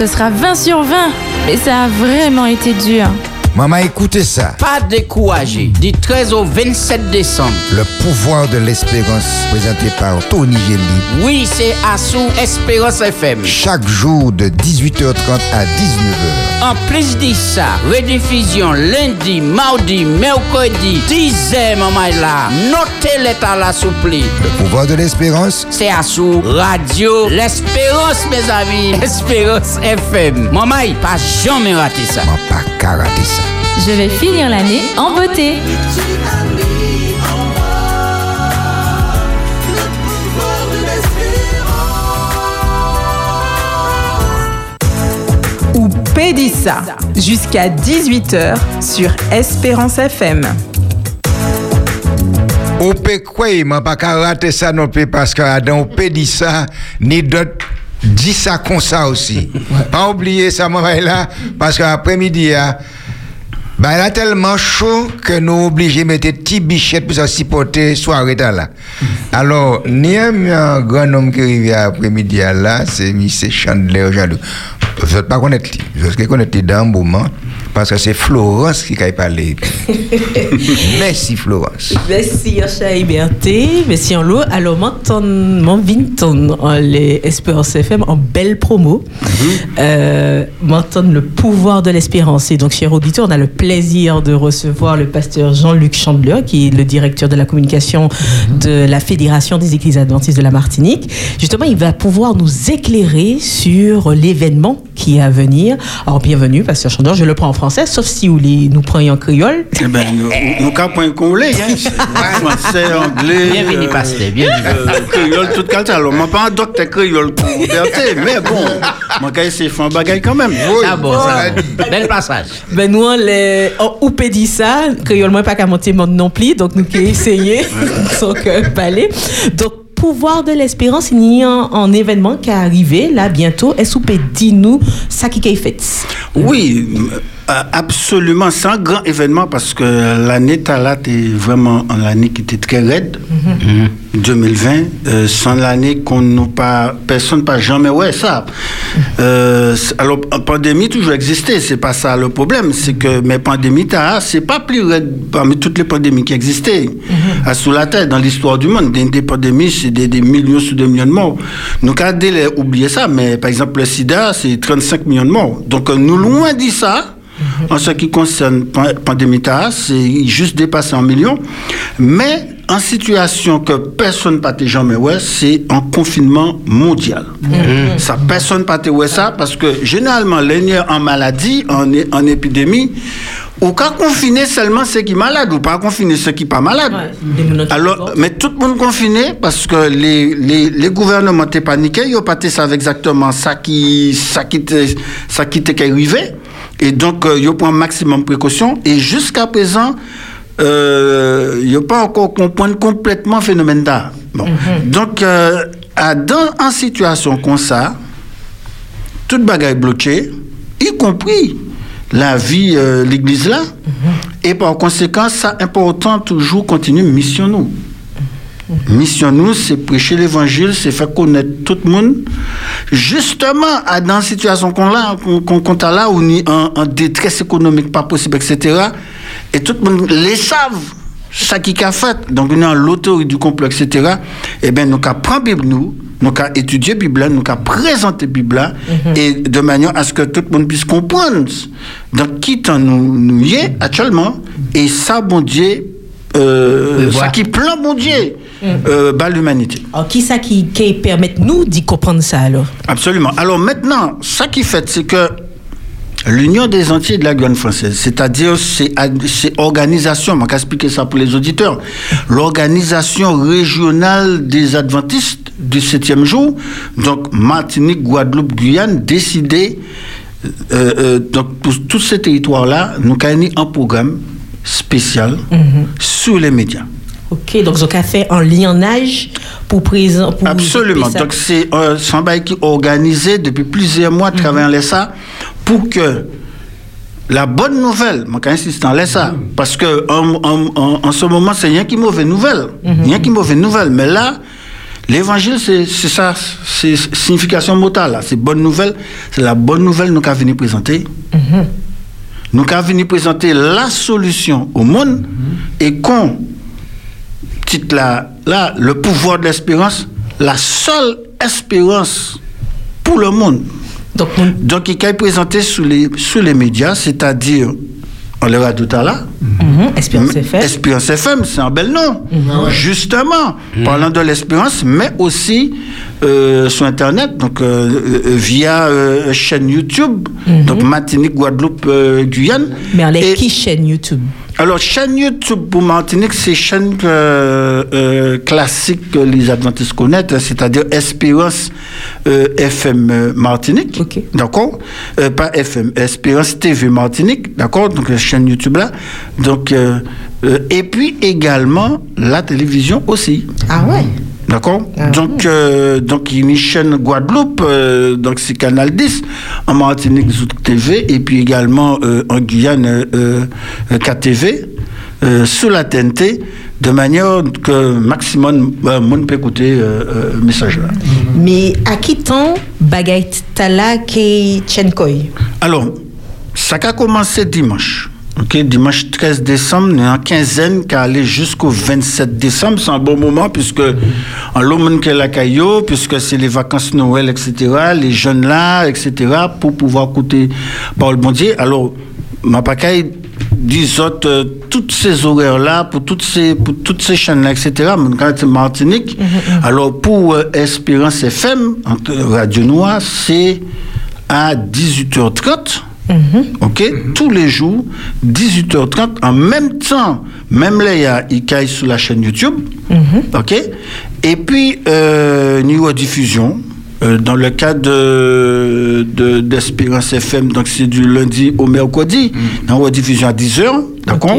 Ce sera 20 sur 20, mais ça a vraiment été dur. Maman, écoutez ça. Pas découragé. Du 13 au 27 décembre. Le pouvoir de l'espérance présenté par Tony Gelli. Oui, c'est Assou Espérance FM. Chaque jour de 18h30 à 19h. En plus de ça, rediffusion lundi, mardi, mercredi, 10h, maman là. Notez l'état la souple. Le pouvoir de l'espérance. C'est Assou Radio L'Espérance, mes amis. Espérance FM. Maman, pas jamais raté ça. Pas qu'à rater ça. Je vais finir l'année en beauté. Pédissa, jusqu'à 18h sur Espérance FM. Ou peut quoi, m'a pas qu'à rater ça non plus parce que Adam on peut dire ça, ni d'autres dit ça comme ça aussi. Pas oublier ça, moi, là, parce qu'après-midi, hein, bah, là, tellement chaud que nous obligés de mettre des petits bichettes pour supporter soirée là. Alors, ni un grand homme qui arrive après-midi là, c'est M. Chandler Jadou. Vous n'êtes pas. Vous êtes connaître lui dans un moment, parce que c'est Florence qui a parlé. Merci Florence. Merci Yacha Liberté, merci en l'eau. Alors, maintenant, mon Vinton, les Espérance FM, en belle promo? Euh, maintenant, le pouvoir de l'espérance? Et donc, chers auditeurs, on a le plaisir de recevoir le pasteur Jean-Luc Chandler, qui est le directeur de la communication de la Fédération des Églises Adventistes de la Martinique. Justement, il va pouvoir nous éclairer sur l'événement qui est à venir. Alors, bienvenue, pasteur Chandler. Je le prends en français, sauf si vous nous prendre en créole. Eh ben, nous, cas qu'on voulait, hein. Français, anglais. Bienvenue, pasteur, bienvenue. euh, créole, tout calme. Alors, moi, pas un docteur créole pour liberté, mais bon, moi, quand c'est fait un bagage quand même. Ah bon, ça. Bel passage. Ben nous, on les, on oupé dit ça, créole moins pas qu'à monter monde non plus, donc nous qui essayer, donc euh, palais. Donc pouvoir de l'espérance, il y a un, un événement qui est arrivé là bientôt. Est-ce que vous pouvez dire nous ça qui est fait? Oui, euh, absolument. C'est un grand événement parce que l'année Talat est vraiment l'année qui était très raide. 2020, euh, sans l'année qu'on nous pas, personne pas jamais ouais ça. Euh, c'est- alors, pandémie toujours existé, c'est pas ça le problème, c'est que mais pandémie t'as, c'est pas plus raide parmi toutes les pandémies qui existaient à sous la terre dans l'histoire du monde. Des, des pandémies, c'est des, des millions sur des millions de morts. Nous quand les oublier ça, mais par exemple le SIDA, c'est 35 millions de morts. Donc euh, nous loin dit ça. En ce qui concerne pan- pandémie TAA, c'est juste dépassé en millions. Mais en situation que personne n'a jamais ouais, c'est un confinement mondial. Ça, personne n'a ouais ça parce que généralement, les en maladie, en, en épidémie, ou qu'à confiner seulement ceux qui sont malades ou pas confiner ceux qui sont pas malades. Alors, mais tout le monde confiné parce que les, les, les gouvernements étaient paniqués, ils ont pas savent exactement ça qui, ça qui était, ça qui était arrivé. Et donc, euh, pris un maximum de précautions. Et jusqu'à présent, euh, ils n'ont pas encore compris complètement le phénomène d'art. Bon. Donc, euh, à, dans une situation comme ça, toute bagaille bloquée, y compris la vie, euh, l'église là. Et par conséquent, ça important toujours continuer mission nous. Mission nous, c'est prêcher l'évangile, c'est faire connaître tout le monde. Justement, à- dans la situation qu'on a, qu'on a là, où on est en, en détresse économique, pas possible, etc. Et tout le monde les savent, ça qui a fait. Donc, on est en l'autorité du complot, etc. Eh bien, nous avons pris Bible, nous, nous avons étudié Bible, nous avons présenté Bible, et de manière à ce que tout le monde puisse comprendre dans qui nous, nous y est actuellement, et ça, bon Dieu, euh, ça qui plan, bon Dieu, euh, bat l'humanité. Alors qui ça qui, qui permet nous d'y comprendre ça alors? Absolument. Alors maintenant, ça qui fait, c'est que l'Union des Antilles de la Guyane française, c'est-à-dire c'est organisation, on va expliquer ça pour les auditeurs, l'organisation régionale des adventistes du septième jour, donc Martinique, Guadeloupe, Guyane, décidé, euh, euh, donc pour tous ces territoires-là, nous avons un programme spécial sur les médias. Ok, donc on a fait un lionnage pour présent. Pour Absolument. ça. Donc c'est un bail qui est organisé depuis plusieurs mois à travers l'ESA pour que la bonne nouvelle, moi j'insiste en l'ESA, parce que en, en- en- en ce moment c'est rien qui mauvaise nouvelle, rien qui mauvaise nouvelle, mais là l'évangile c'est ça, c'est signification motale c'est bonne nouvelle, c'est la bonne nouvelle nous qu'à venir présenter. Nous qu'à venir présenter la solution au monde et qu'on là, là, le pouvoir de l'espérance, la seule espérance pour le monde. Donc, il est présenté sur les, sur les médias, c'est-à-dire, on le voit tout à l'heure. Espérance FM. Espérance FM, c'est un bel nom. Justement, parlant de l'espérance, mais aussi euh, sur Internet, donc euh, euh, via euh, chaîne YouTube, donc Martinique, Guadeloupe, Guyane. Mais on est qui chaîne YouTube? Alors, chaîne YouTube pour Martinique, c'est chaîne euh, euh, classique que les Adventistes connaissent, c'est-à-dire Espérance euh, FM Martinique. D'accord? Pas FM, Espérance TV Martinique. D'accord? Donc, la chaîne YouTube là. Donc, et puis également la télévision aussi. Ah ouais? D'accord donc, euh, donc, il y a une chaîne Guadeloupe, euh, donc c'est Canal 10, en Martinique, Zouk TV, et puis également euh, en Guyane, KTV, sur la TNT, de manière que maximum euh, monde peut écouter le message là. Mais à qui temps bagay tala ke Tchenkoy Alors, ça a commencé dimanche. Ok, dimanche 13 décembre, il y a une quinzaine qui allait jusqu'au 27 décembre. C'est un bon moment puisque en l'homme que la caillou, puisque c'est les vacances Noël, etc., les jeunes là, etc., pour pouvoir écouter Paul Bondier. Alors, ma pacaille autres, euh, toutes ces horaires-là, pour toutes ces, pour toutes ces chaînes-là, etc., mon cas, c'est Martinique. Alors, pour euh, Espérance FM, Radio Noire, c'est à 18h30. OK? Tous les jours, 18h30, en même temps, même là, il y a Ikaï sur la chaîne YouTube. OK? Et puis, euh, niveau diffusion, euh, dans le cas de, de- d'Espérance FM, donc c'est du lundi au mercredi, en rediffusion à 10h, d'accord?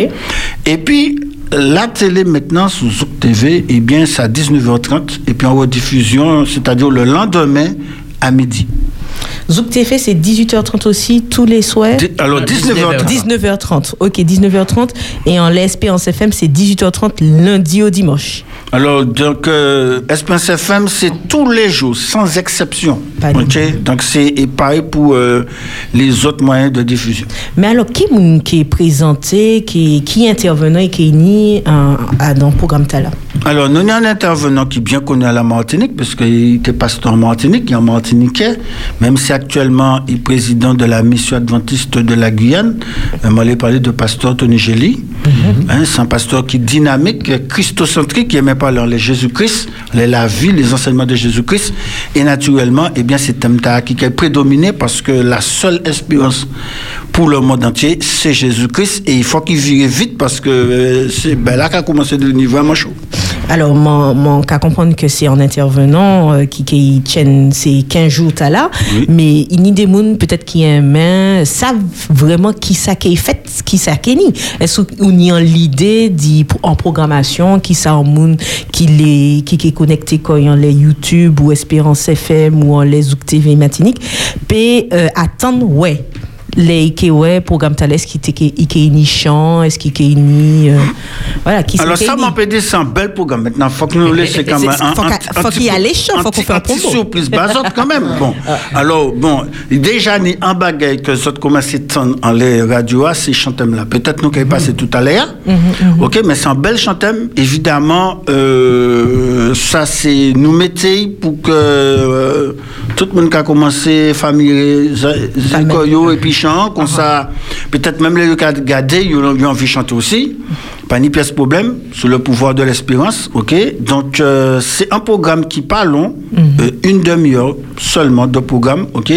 Et puis, la télé maintenant sous Zouk TV, eh bien, c'est à 19h30, et puis en rediffusion, c'est-à-dire le lendemain à midi. Zouk TV, c'est 18h30 aussi, tous les soirs. Alors, 19h30. 19h30. Ok, 19h30. Et en l'Espérance FM, c'est 18h30 lundi au dimanche. Alors, donc, euh, Espérance FM, c'est tous les jours, sans exception. OK? Donc, c'est pareil pour euh, les autres moyens de diffusion. Mais alors, qui est présenté, qui, qui est intervenant et qui est ni euh, à- dans le programme Tala? Alors, nous avons un intervenant qui est bien connu à la Martinique, parce qu'il était pasteur en Martinique, il est en Martiniquais, même si actuellement il est président de la mission adventiste de la Guyane. Euh, j'ai parlé de pasteur Tony Gély. Hein, c'est un pasteur qui est dynamique, christocentrique, qui aimait parler en les Jésus-Christ, la vie, les enseignements de Jésus-Christ. Et naturellement, eh bien, c'est thème qui est prédominé parce que la seule espérance pour le monde entier, c'est Jésus-Christ. Et il faut qu'il vire vite parce que euh, c'est ben, là qu'a commencé de devenir vraiment chaud. Alors, mon, qu'à comprendre que c'est en intervenant euh, qui, qui tienne ces 15 jours Tala, mais il y a des gens peut-être qui aiment, savent vraiment qui ça qui est fait, qui ça qui est ni. Est-ce qu'on y a l'idée en programmation, qui ça en monde qui les qui qui est connecté quand il y a les YouTube ou Espérance FM ou en les Zouk TV Matinique, peut euh, attendre, ouais. Les ouais programme est-ce qui était qui qui est ni chant est-ce qui est ni euh, voilà qui Alors ça m'a dit c'est un bel programme. Maintenant, faut que nous laissions quand même faut qu'il y ait les champs, un faut qu'on fasse un promo. surprise basotte quand même. Bon, alors bon, déjà ni un bagage que ça commence en les radios, c'est chantem là. Peut-être nous qui passé tout à l'heure. Ok, mais c'est un bel chantem. Évidemment, euh, ça c'est nous mettez pour que euh, tout le monde qui a commencé famille, et puis chant, comme ça, peut-être même les ont ils ont envie de chanter aussi. Pas ni pièce problème sur le pouvoir de l'espérance, ok? Donc euh, c'est un programme qui pas long, euh, une demi-heure seulement de programme, ok?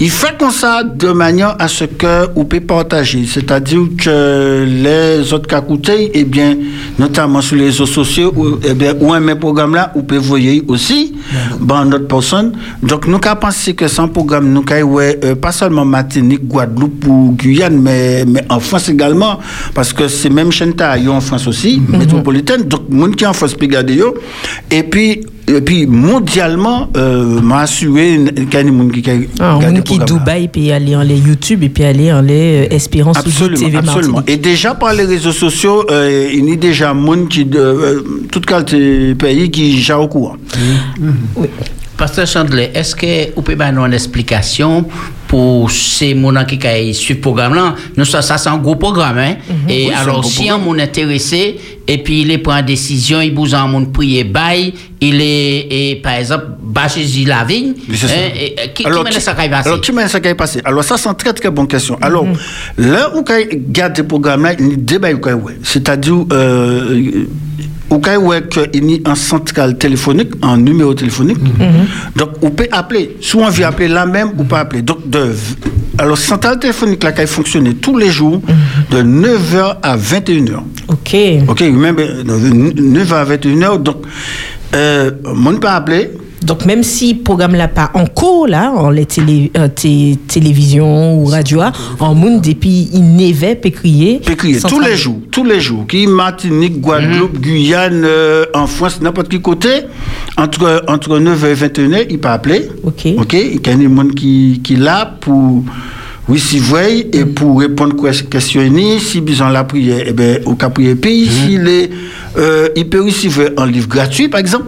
Il fait comme ça de manière à ce que vous pouvez partager, c'est-à-dire que les autres écoutent, eh bien, notamment sur les réseaux sociaux, ou, eh bien, ou un même programme là, vous pouvez voyer aussi, ben, notre personne. Donc nous avons pensé que un programme, nous avons ouais, euh, pas seulement Martinique, Guadeloupe ou Guyane, mais, mais en France également, parce que c'est même chaîne en France aussi, métropolitaine. Donc, monde qui est en France peut yo. Et puis, et puis mondialement, euh, m'a assuré qu'il y a des gens qui Ah, regardent le qui. Dubaï, puis aller en les YouTube, et puis aller en les euh, Espérance Absolument, TV absolument. Martinique. Et déjà par les réseaux sociaux, euh, il y a déjà monde qui, de euh, tout qualité pays qui déjà au courant. Pasteur Chandler, est-ce que vous pouvez nous donner une explication pour ces gens qui ont suivi le programme là? Nous, ça, ça c'est un gros programme. Hein? Et Oui, c'est un alors, si un monde intéressé, et puis il prend une décision, il bouge un monde prier bail, il est, et, par exemple, bas chez la vigne, Oui, c'est ça. hein, et, et, qui, Alors, qui mène ça qui passer? Alors, qui mène ça qui est passé Alors, ça, c'est une très, très bonne question. Alors, là où on regarde ce programme-là, il y a des débats, c'est-à-dire, euh, au cas où il y a un central téléphonique, un numéro téléphonique, donc on peut appeler, soit on veut appeler là même ou pas appeler. Donc, de, alors, centrale téléphonique là, qui fonctionne tous les jours, de 9h à 21h. Ok. Ok, même euh, de 9h à 21h. Donc, euh, mon peut appeler. Donc même si le programme là pas en cours là, en les télé, euh, té- télévision ou radio, en monde depuis il nevait peut crier. Peut crier sans tous les jours, tous les jours. Qui Martinique, Guadeloupe, Guyane, euh, en France, n'importe qui côté, entre, entre 9h et 21h, il peut appeler. Ok. Ok, il y a des gens qui, qui là pour. Oui, si vous voyez, et pour répondre aux questions, si besoin la prière, eh bien, au cas prier pays, s'il est, euh, il peut recevoir un livre gratuit, par exemple.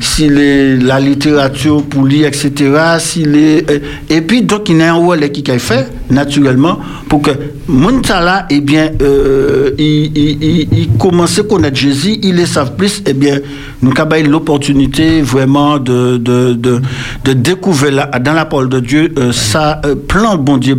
S'il est la littérature pour lire, etc. Est, euh, et puis, donc, il y a un rôle qui a fait, naturellement, pour que mon là, eh bien, euh, il, il, commence à connaître Jésus, il le savent plus, eh bien, nous avons l'opportunité vraiment de, de, de, de découvrir dans la parole de Dieu ça, euh, de bon Dieu.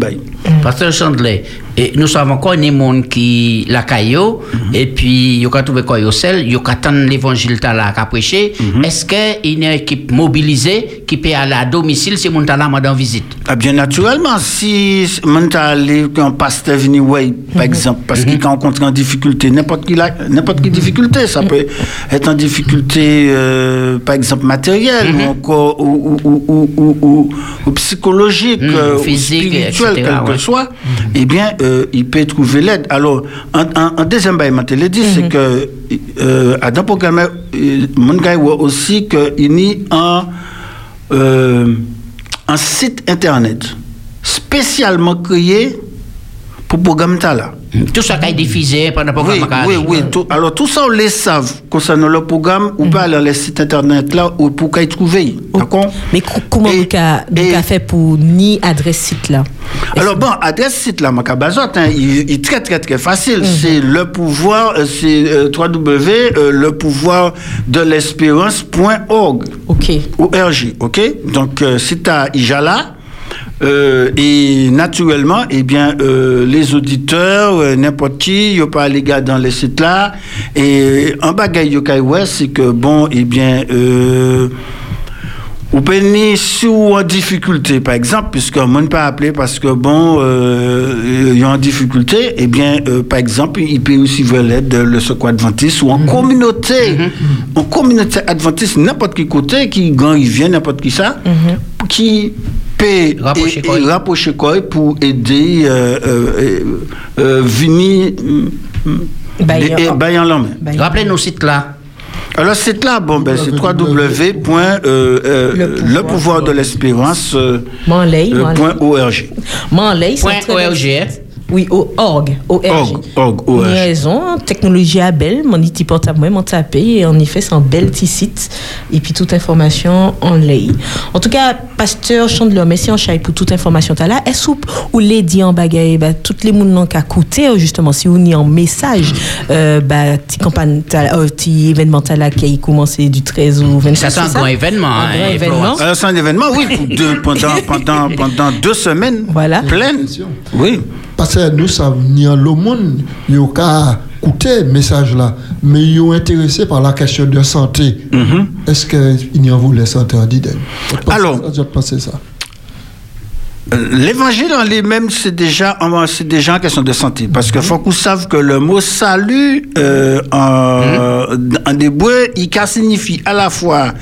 Pasteur Chandler, et nous savons encore des gens qui la caillou, et puis ils ont trouvé quoi au sel, ils ont attendu l'évangile là à prêcher. Est-ce qu'il y a une équipe mobilisée qui peut aller à domicile si mon là dans visite? Ah, bien naturellement, si mon allé un pasteur venu ouais, par exemple, parce qu'il rencontre en difficulté, n'importe qui n'importe quelle difficulté, ça peut être en difficulté, euh, par exemple matérielle, ou encore ou, ou, ou, ou, ou- ou psychologique, Mhm, euh, ou physique, spirituel, etc., quel que soit. Eh bien, euh, il peut trouver l'aide. Alors, un, deuxième bail, l'ai dit, c'est que euh, à dans le programme, mon gars voit aussi qu'il y a un un site internet spécialement créé pour le programme Tala. Tout ça qui est diffusé pendant le Oui, programme. oui, oui. tout- alors, tout ça, on les savent concernant le programme, ou pas aller sur le site internet là, ou pour qu'ils trouvent. D'accord? Mais comment vous avez fait pour ni adresse site là? Alors bon, adresse site là, Macabazot, hein, il, est très très très facile. C'est le pouvoir, euh, c'est euh, www, euh, le pouvoir de l'espérance.org. Ok. ORG, ok. Donc euh, c'est à Ijala. Euh, et naturellement, eh bien, euh, les auditeurs, euh, n'importe qui, il pas les gars dans les sites là. Et un bagage c'est que bon, eh bien, ou penny sous en difficulté, par exemple, puisque on ne pas appeler parce que bon, euh, il y a en difficulté, eh bien, euh, par exemple, il peut aussi voir l'aide de le secours adventiste ou en communauté, en communauté adventiste, n'importe qui côté, qui quand il vient, n'importe qui ça, qui peut Rapprocher et- quoi. et rapprocher quoi pour aider euh, euh, euh, euh, venir Baillant- et- et baillant la main. Rappelez-nous site là. Alors, c'est là, bon, ben, c'est www.lepouvoir de l'espérance euh, Manley, euh, .org. Manley, c'est Oui, au org. ORG. Org, org, avez raison, hein, technologie à belle, mon petit portable, moi, mon tapé, et en effet, c'est un bel petit site, et puis toute information en ligne. En tout cas, pasteur Chandler, merci en chai pour toute information t'as là. Est-ce ou, ou les dit en bagaille, bah, toutes les moun qui a coûté, justement, si vous n'y en message, euh, bah, petit campagne, t'as- euh, petit événement t'as là qui a commencé du 13 au 26. Ça, c'est un grand événement, Un hein, événement. Florence. Alors, c'est un événement, oui, pendant, pendant, pendant deux semaines Voilà. pleines. Oui. Parce que nous savons, le monde, il a écouté le message là, mais ils sont intéressés par la question de santé. Est-ce qu'il y a vous les santé en Alors, je pensais ça? Euh, L'évangile en lui-même, c'est déjà, c'est déjà en question de santé. Parce que faut qu'on sache que le mot salut, euh, en, en hébreu, il signifie à la fois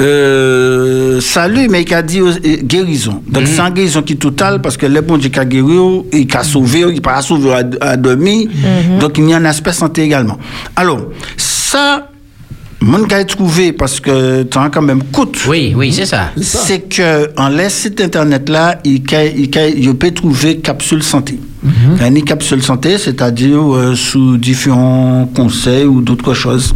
euh, salut, mais il a dit euh, guérison. Donc, c'est une guérison qui est totale parce que le bon Dieu qui a guéri, il a sauvé, il pas sauvé à, à demi. Donc, il y a un aspect santé également. Alors, ça, mon gars trouvé parce que tu as quand même coûte. Oui, oui, c'est ça. C'est que en les sites internet là, il, il, il peut trouver capsule santé. Une capsule santé, c'est-à-dire euh, sous différents conseils ou d'autres choses.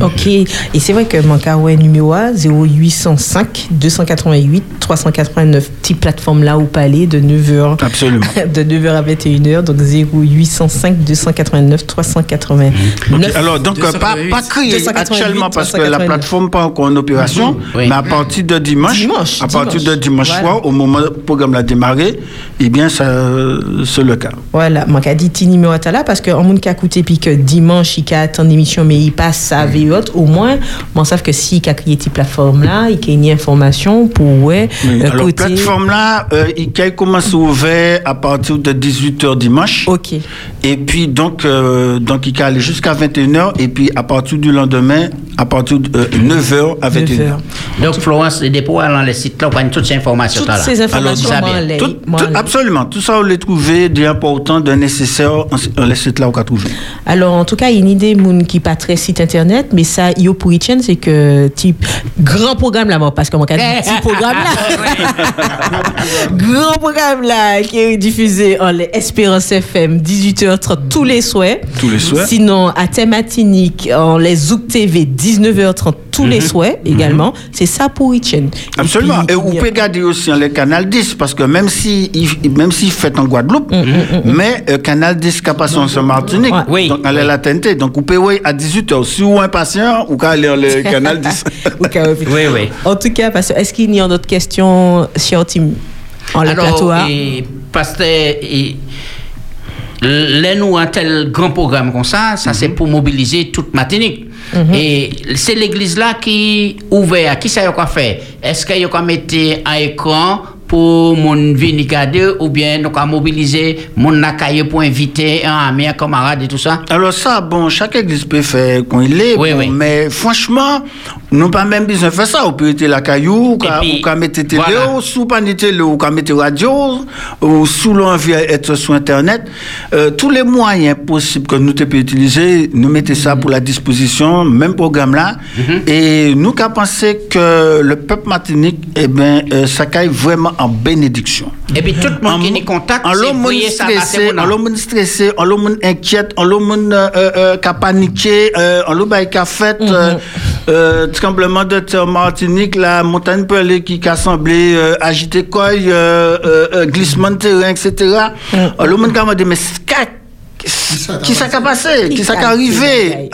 Ok, et c'est vrai que mon carreau numéro A, 0805 288 389, petite plateforme là où parler de 9h. Absolument. de 9h à 21h, donc 0805 289 389. Ok, Alors, donc, euh, pas, pas crier 288, actuellement parce que la 389. plateforme pas encore en opération, Mhm. Oui. mais à partir de dimanche, Dimanche, à partir dimanche. de dimanche Voilà. soir, au moment où le programme a démarré, eh bien, ça, c'est le le cas. Voilà, moi, qui dit ti numéro à là parce que en monde qui a écouté puis que dimanche il y a tant d'émissions mais il passe sa vie autre, au moins, on savent que si il a créé cette plateforme là, il y a une information pour ouais, Oui, le alors, côté. plateforme là, euh, il a commencé ouvert à partir de 18h dimanche. Ok. Et puis, donc, euh, donc allé jusqu'à 21h. Et puis, à partir du lendemain, à partir de 9h à 21h. Donc, Florence, les dépôts dans les sites là, on prend toutes ces informations Toutes là. ces informations, Alors, les- Tout- tout- les- absolument. Tout ça, on d'important, de nécessaire, on les sites là, on a trouvé. Alors, en tout cas, il y a une idée moun qui pas très site internet, mais ça, yo pour y tient, c'est que type grand programme là, moi, parce que mon cas, petit programme là, grand programme là, qui est diffusé en les Espérance FM, 18h30 tous les soirs. Tous les soirs. Sinon, à Thématinique, en les Zouk TV, 19h30 tous les Mhm. soirs également. C'est ça pour tient. Absolument. Et, puis, vous pouvez regarder aussi le canal 10, parce que même si il, même s'il fait en Guadeloupe, mais euh, canal 10 qui passe en Martinique, donc elle est la TNT. Donc vous pouvez à 18h. Si vous êtes impatient, vous pouvez aller dans le canal 10. oui, oui. En tout cas, parce que est-ce qu'il y a d'autres questions sur Tim en le Alors, plateau hein? et, parce que là, nous, un tel grand programme comme ça, ça c'est pour mobiliser toute Martinique. Mhm. Et c'est l'église là qui ouvert. Qui sait quoi faire? Est-ce qu'il y a mettre un écran pour mon venir ou bien nous avons mobiliser mon nakaye pour inviter un ami, un camarade et tout ça Alors ça, bon, chaque église peut faire quand il est, Oui, bon, oui. mais franchement, nous pas même besoin de faire ça. On peut être la caillou, ou ka mettre télé, voilà. ou sous pas télé, ou ka mettre radio, ou sous l'envie être sur Internet. Euh, tous les moyens possibles que nous te peut utiliser, nous mettons ça pour la disposition, même programme là. Et nous qu'à penser que le peuple martinique, eh ben, euh, ça caille vraiment en bénédiction. Et puis tout le monde qui est contact, En stressé, en l'homme stressé, en l'homme inquiète, en l'homme euh, euh, qui a paniqué, euh, en l'homme qui a fait euh, euh, tremblement de terre Martinique, la montagne pelée qui a semblé euh, agiter quoi, euh, euh, euh, glissement de terrain, etc. En l'homme qui a dit, mais qui ça qui a passé, qui ça qui est arrivé,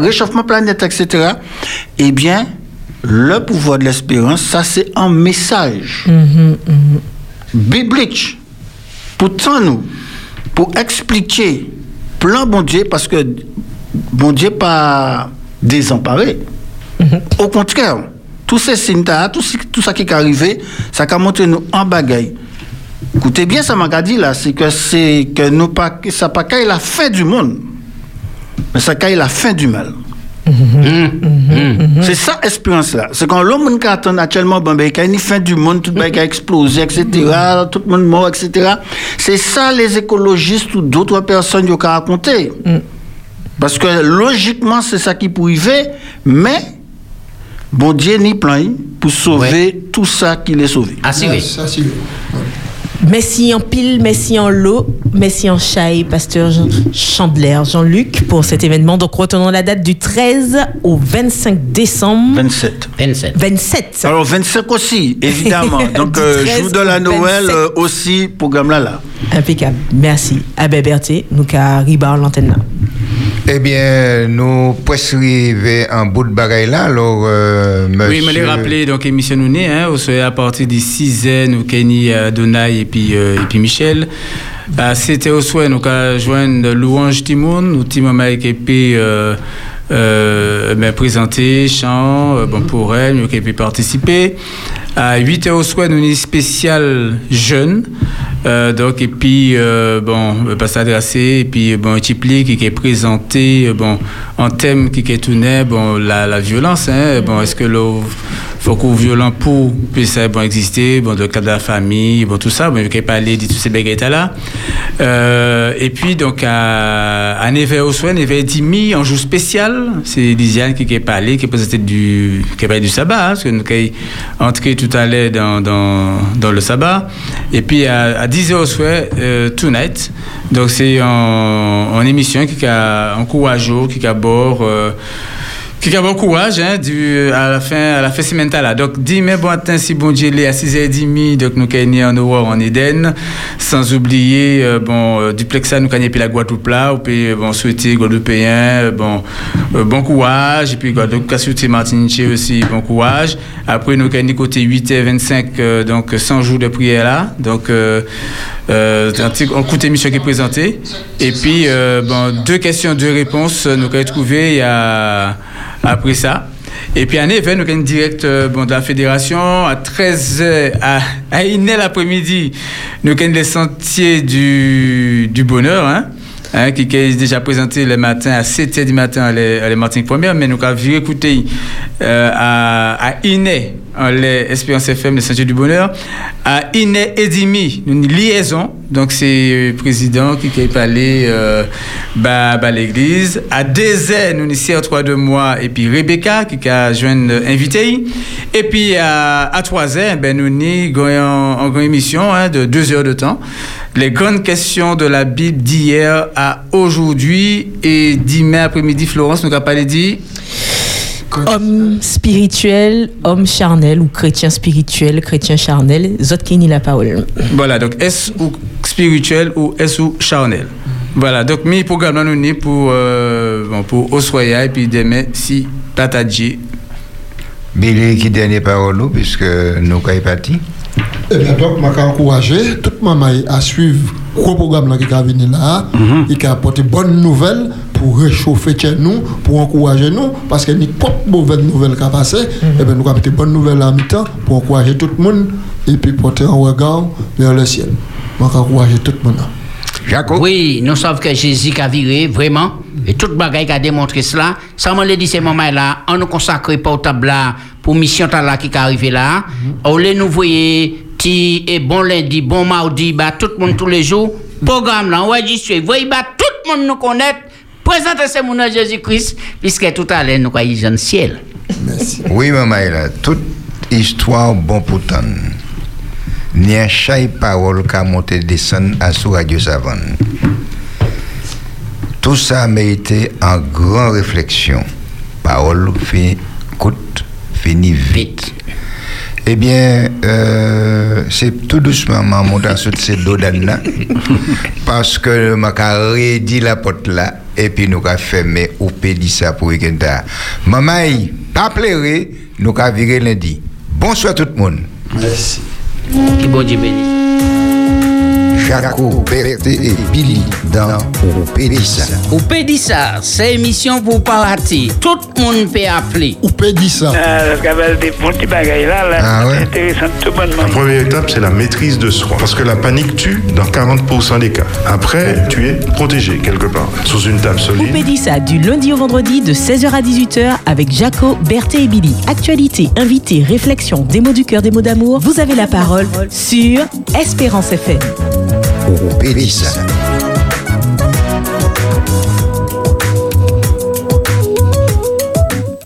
réchauffement planétaire, etc. Eh bien, le pouvoir de l'espérance, ça c'est un message biblique pour nous, pour expliquer plan bon Dieu, parce que bon Dieu pas désemparé. Au contraire, tous ces signes, tout, ce- tout ça qui est arrivé, ça a montré nous en bagaille. Écoutez bien, ça m'a dit là, c'est que c'est que nous pas, que ça pas qu'à la fin du monde, mais ça qu'à la fin du mal. C'est ça l'espérance là. C'est quand l'homme qui attend actuellement, ben, qu'il y a une fin du monde, tout le monde a explosé, etc., tout le monde mort, etc. C'est ça les écologistes ou d'autres personnes qui ont raconté. Parce que logiquement, c'est ça qui peut arriver, mais bon Dieu n'y plan pour sauver tout ça qui l'est sauvé. Ah, si, oui. Merci en pile, merci en lot, merci en chai, pasteur Jean Chandler, Jean-Luc, pour cet événement. Donc, retenons la date du 13 au 25 décembre. 27. 27. 27. Alors 25 aussi, évidemment. Donc, euh, 13 jour de la Noël 27. euh, aussi, programme là là. Impeccable. Merci. Abbé Berthier, nous qu'à Ribar l'antenne là. Eh bien, nous presque arrivés en bout de bagaille là, alors, euh, monsieur... Oui, me les rappeler, donc émission nous née, hein, à partir des 6 nous Kenny, euh, Donai et puis, euh, et puis Michel. Euh, C'était au soir, nous avons joindre Louange Timoun, nous Timon Mike et puis euh, ben, présenter, chant, euh, bon, pour elle, nous qui pu participer. À 8 heures au soir, nous avons une spéciale jeune. Euh, donc, et puis, euh, bon, euh, pas s'adresser, et puis, bon, un petit pli qui est présenté, euh, bon, en thème qui est tourné, bon, la, la violence, hein, bon, est-ce que le faut qu'on violent pour puisse bon, exister, bon, le cadre de la famille, bon, tout ça, bon, je vais parler de tous ces bagages là. Euh, et puis, donc, à, à Neve au soir, Neve 10 000 en jour spécial, c'est Lisiane qui est parlé, qui présenté du, qui du sabbat, hein, parce que nous avons entré tout à l'heure dans, dans, dans le sabbat. Et puis, à, à 10 h au soir, euh, Tonight. Donc, c'est en, en émission qui a encouragé, qui a bord, euh, bon courage hein, à la fin à la fin semaine. Donc dimanche bon matin si bon Dieu à 6h30 donc nous sommes en Aurore en Éden sans oublier euh, bon euh, nous sommes puis la Guadeloupe là ou puis euh, bon souhaiter Guadeloupéen euh, bon courage et puis Guadeloupe souhaiter Martinique aussi bon courage. Après nous sommes côté 8h25 euh, donc 100 jours de prière là. Euh, un un coup d'émission qui est présenté. Et puis, euh, deux questions, deux réponses, euh, nous avons trouvé il y a, après ça. Et puis, un événement, nous avons direct euh, bon, de la fédération à 13h, à, à 1h l'après-midi, nous avons les sentiers du, du bonheur, hein. Hein, qui, qui est déjà présenté le matin à 7h du matin à les, à les Martinique Première, mais nous avons vu écouter euh, à, à Iné, en les Espérance FM, les Sentiers du Bonheur, à Iné Edimi, une liaison, donc c'est le président qui est parlé euh, bah, bah, l'église. À DZ, nous ici à 3 de mois, et puis Rebecca qui a joint invité. Et puis à, à 3h, ben, nous avons une émission hein, de 2 heures de temps. Les grandes questions de la Bible d'hier à aujourd'hui et demain après-midi, Florence nous a parlé dit Homme spirituel, homme charnel ou chrétien spirituel, chrétien charnel, autres qui ni la parole. Voilà, donc est-ce ou spirituel ou est-ce ou charnel? Voilà, donc mes programmes nous pour, euh, bon, pour Oswaya et puis demain si Tatadji. Billy qui dernier parole, nous, puisque nous sommes partis. Eh bien, donc, je vais encourager toute maman à suivre le gros programme qui va venir là, et qui a apporté bonnes nouvelles pour réchauffer chez nous, pour encourager nous, parce qu'il n'y a pas de mauvaises nouvelles qui a passé. Eh bien, nous avons des bonnes nouvelles à mi-temps pour encourager tout le monde et puis porter un regard vers le ciel. Je vais encourager tout le monde. Oui, nous savons que Jésus a viré, vraiment. Et toute bagaille qui a démontré cela. Ça m'a dit ces moments-là, on nous consacre pas au là, pour mission là qui est arrivé là. On les nous ti et bon lundi, bon mardi, bah, tout le monde tous les jours. Programme là, dire, voyez, bah, tout le monde nous connaît. Présentez ce monde à Jésus-Christ, puisque tout à l'heure, nous croyons dans le ciel. Oui, maman, là, toute histoire bon pour. Ni un chaque parole qui a monté descendre à sous Radio Savane. Tout ça a mérité en grande réflexion. Parole fait coûte, finit vite. Eh bien, euh, c'est tout doucement ma montant sur ces dos là parce que ma carré dit la porte là et puis nous avons fermé ou pédi ça pour week-end. Maman, pas pleurer, nous avons viré lundi. Bonsoir tout le monde. Merci. Que bon Dieu bénisse. Jaco, Berté et Billy dans Pédissa. Ou peut dire ça, c'est émission pour parler. Tout le monde peut appeler. Dire ça. Ah, parce qu'avec des bons petits bagailles là, là Ah ouais. intéressant tout bonnement. La première étape, c'est la maîtrise de soi. Parce que la panique tue dans 40% des cas. Après, tu es protégé quelque part, sous une table solide. Oupédissa du lundi au vendredi de 16h à 18h avec Jaco, Berthé et Billy. Actualité, invité, réflexion, des mots du cœur, des mots d'amour. Vous avez la parole sur Espérance FM. Pédissa.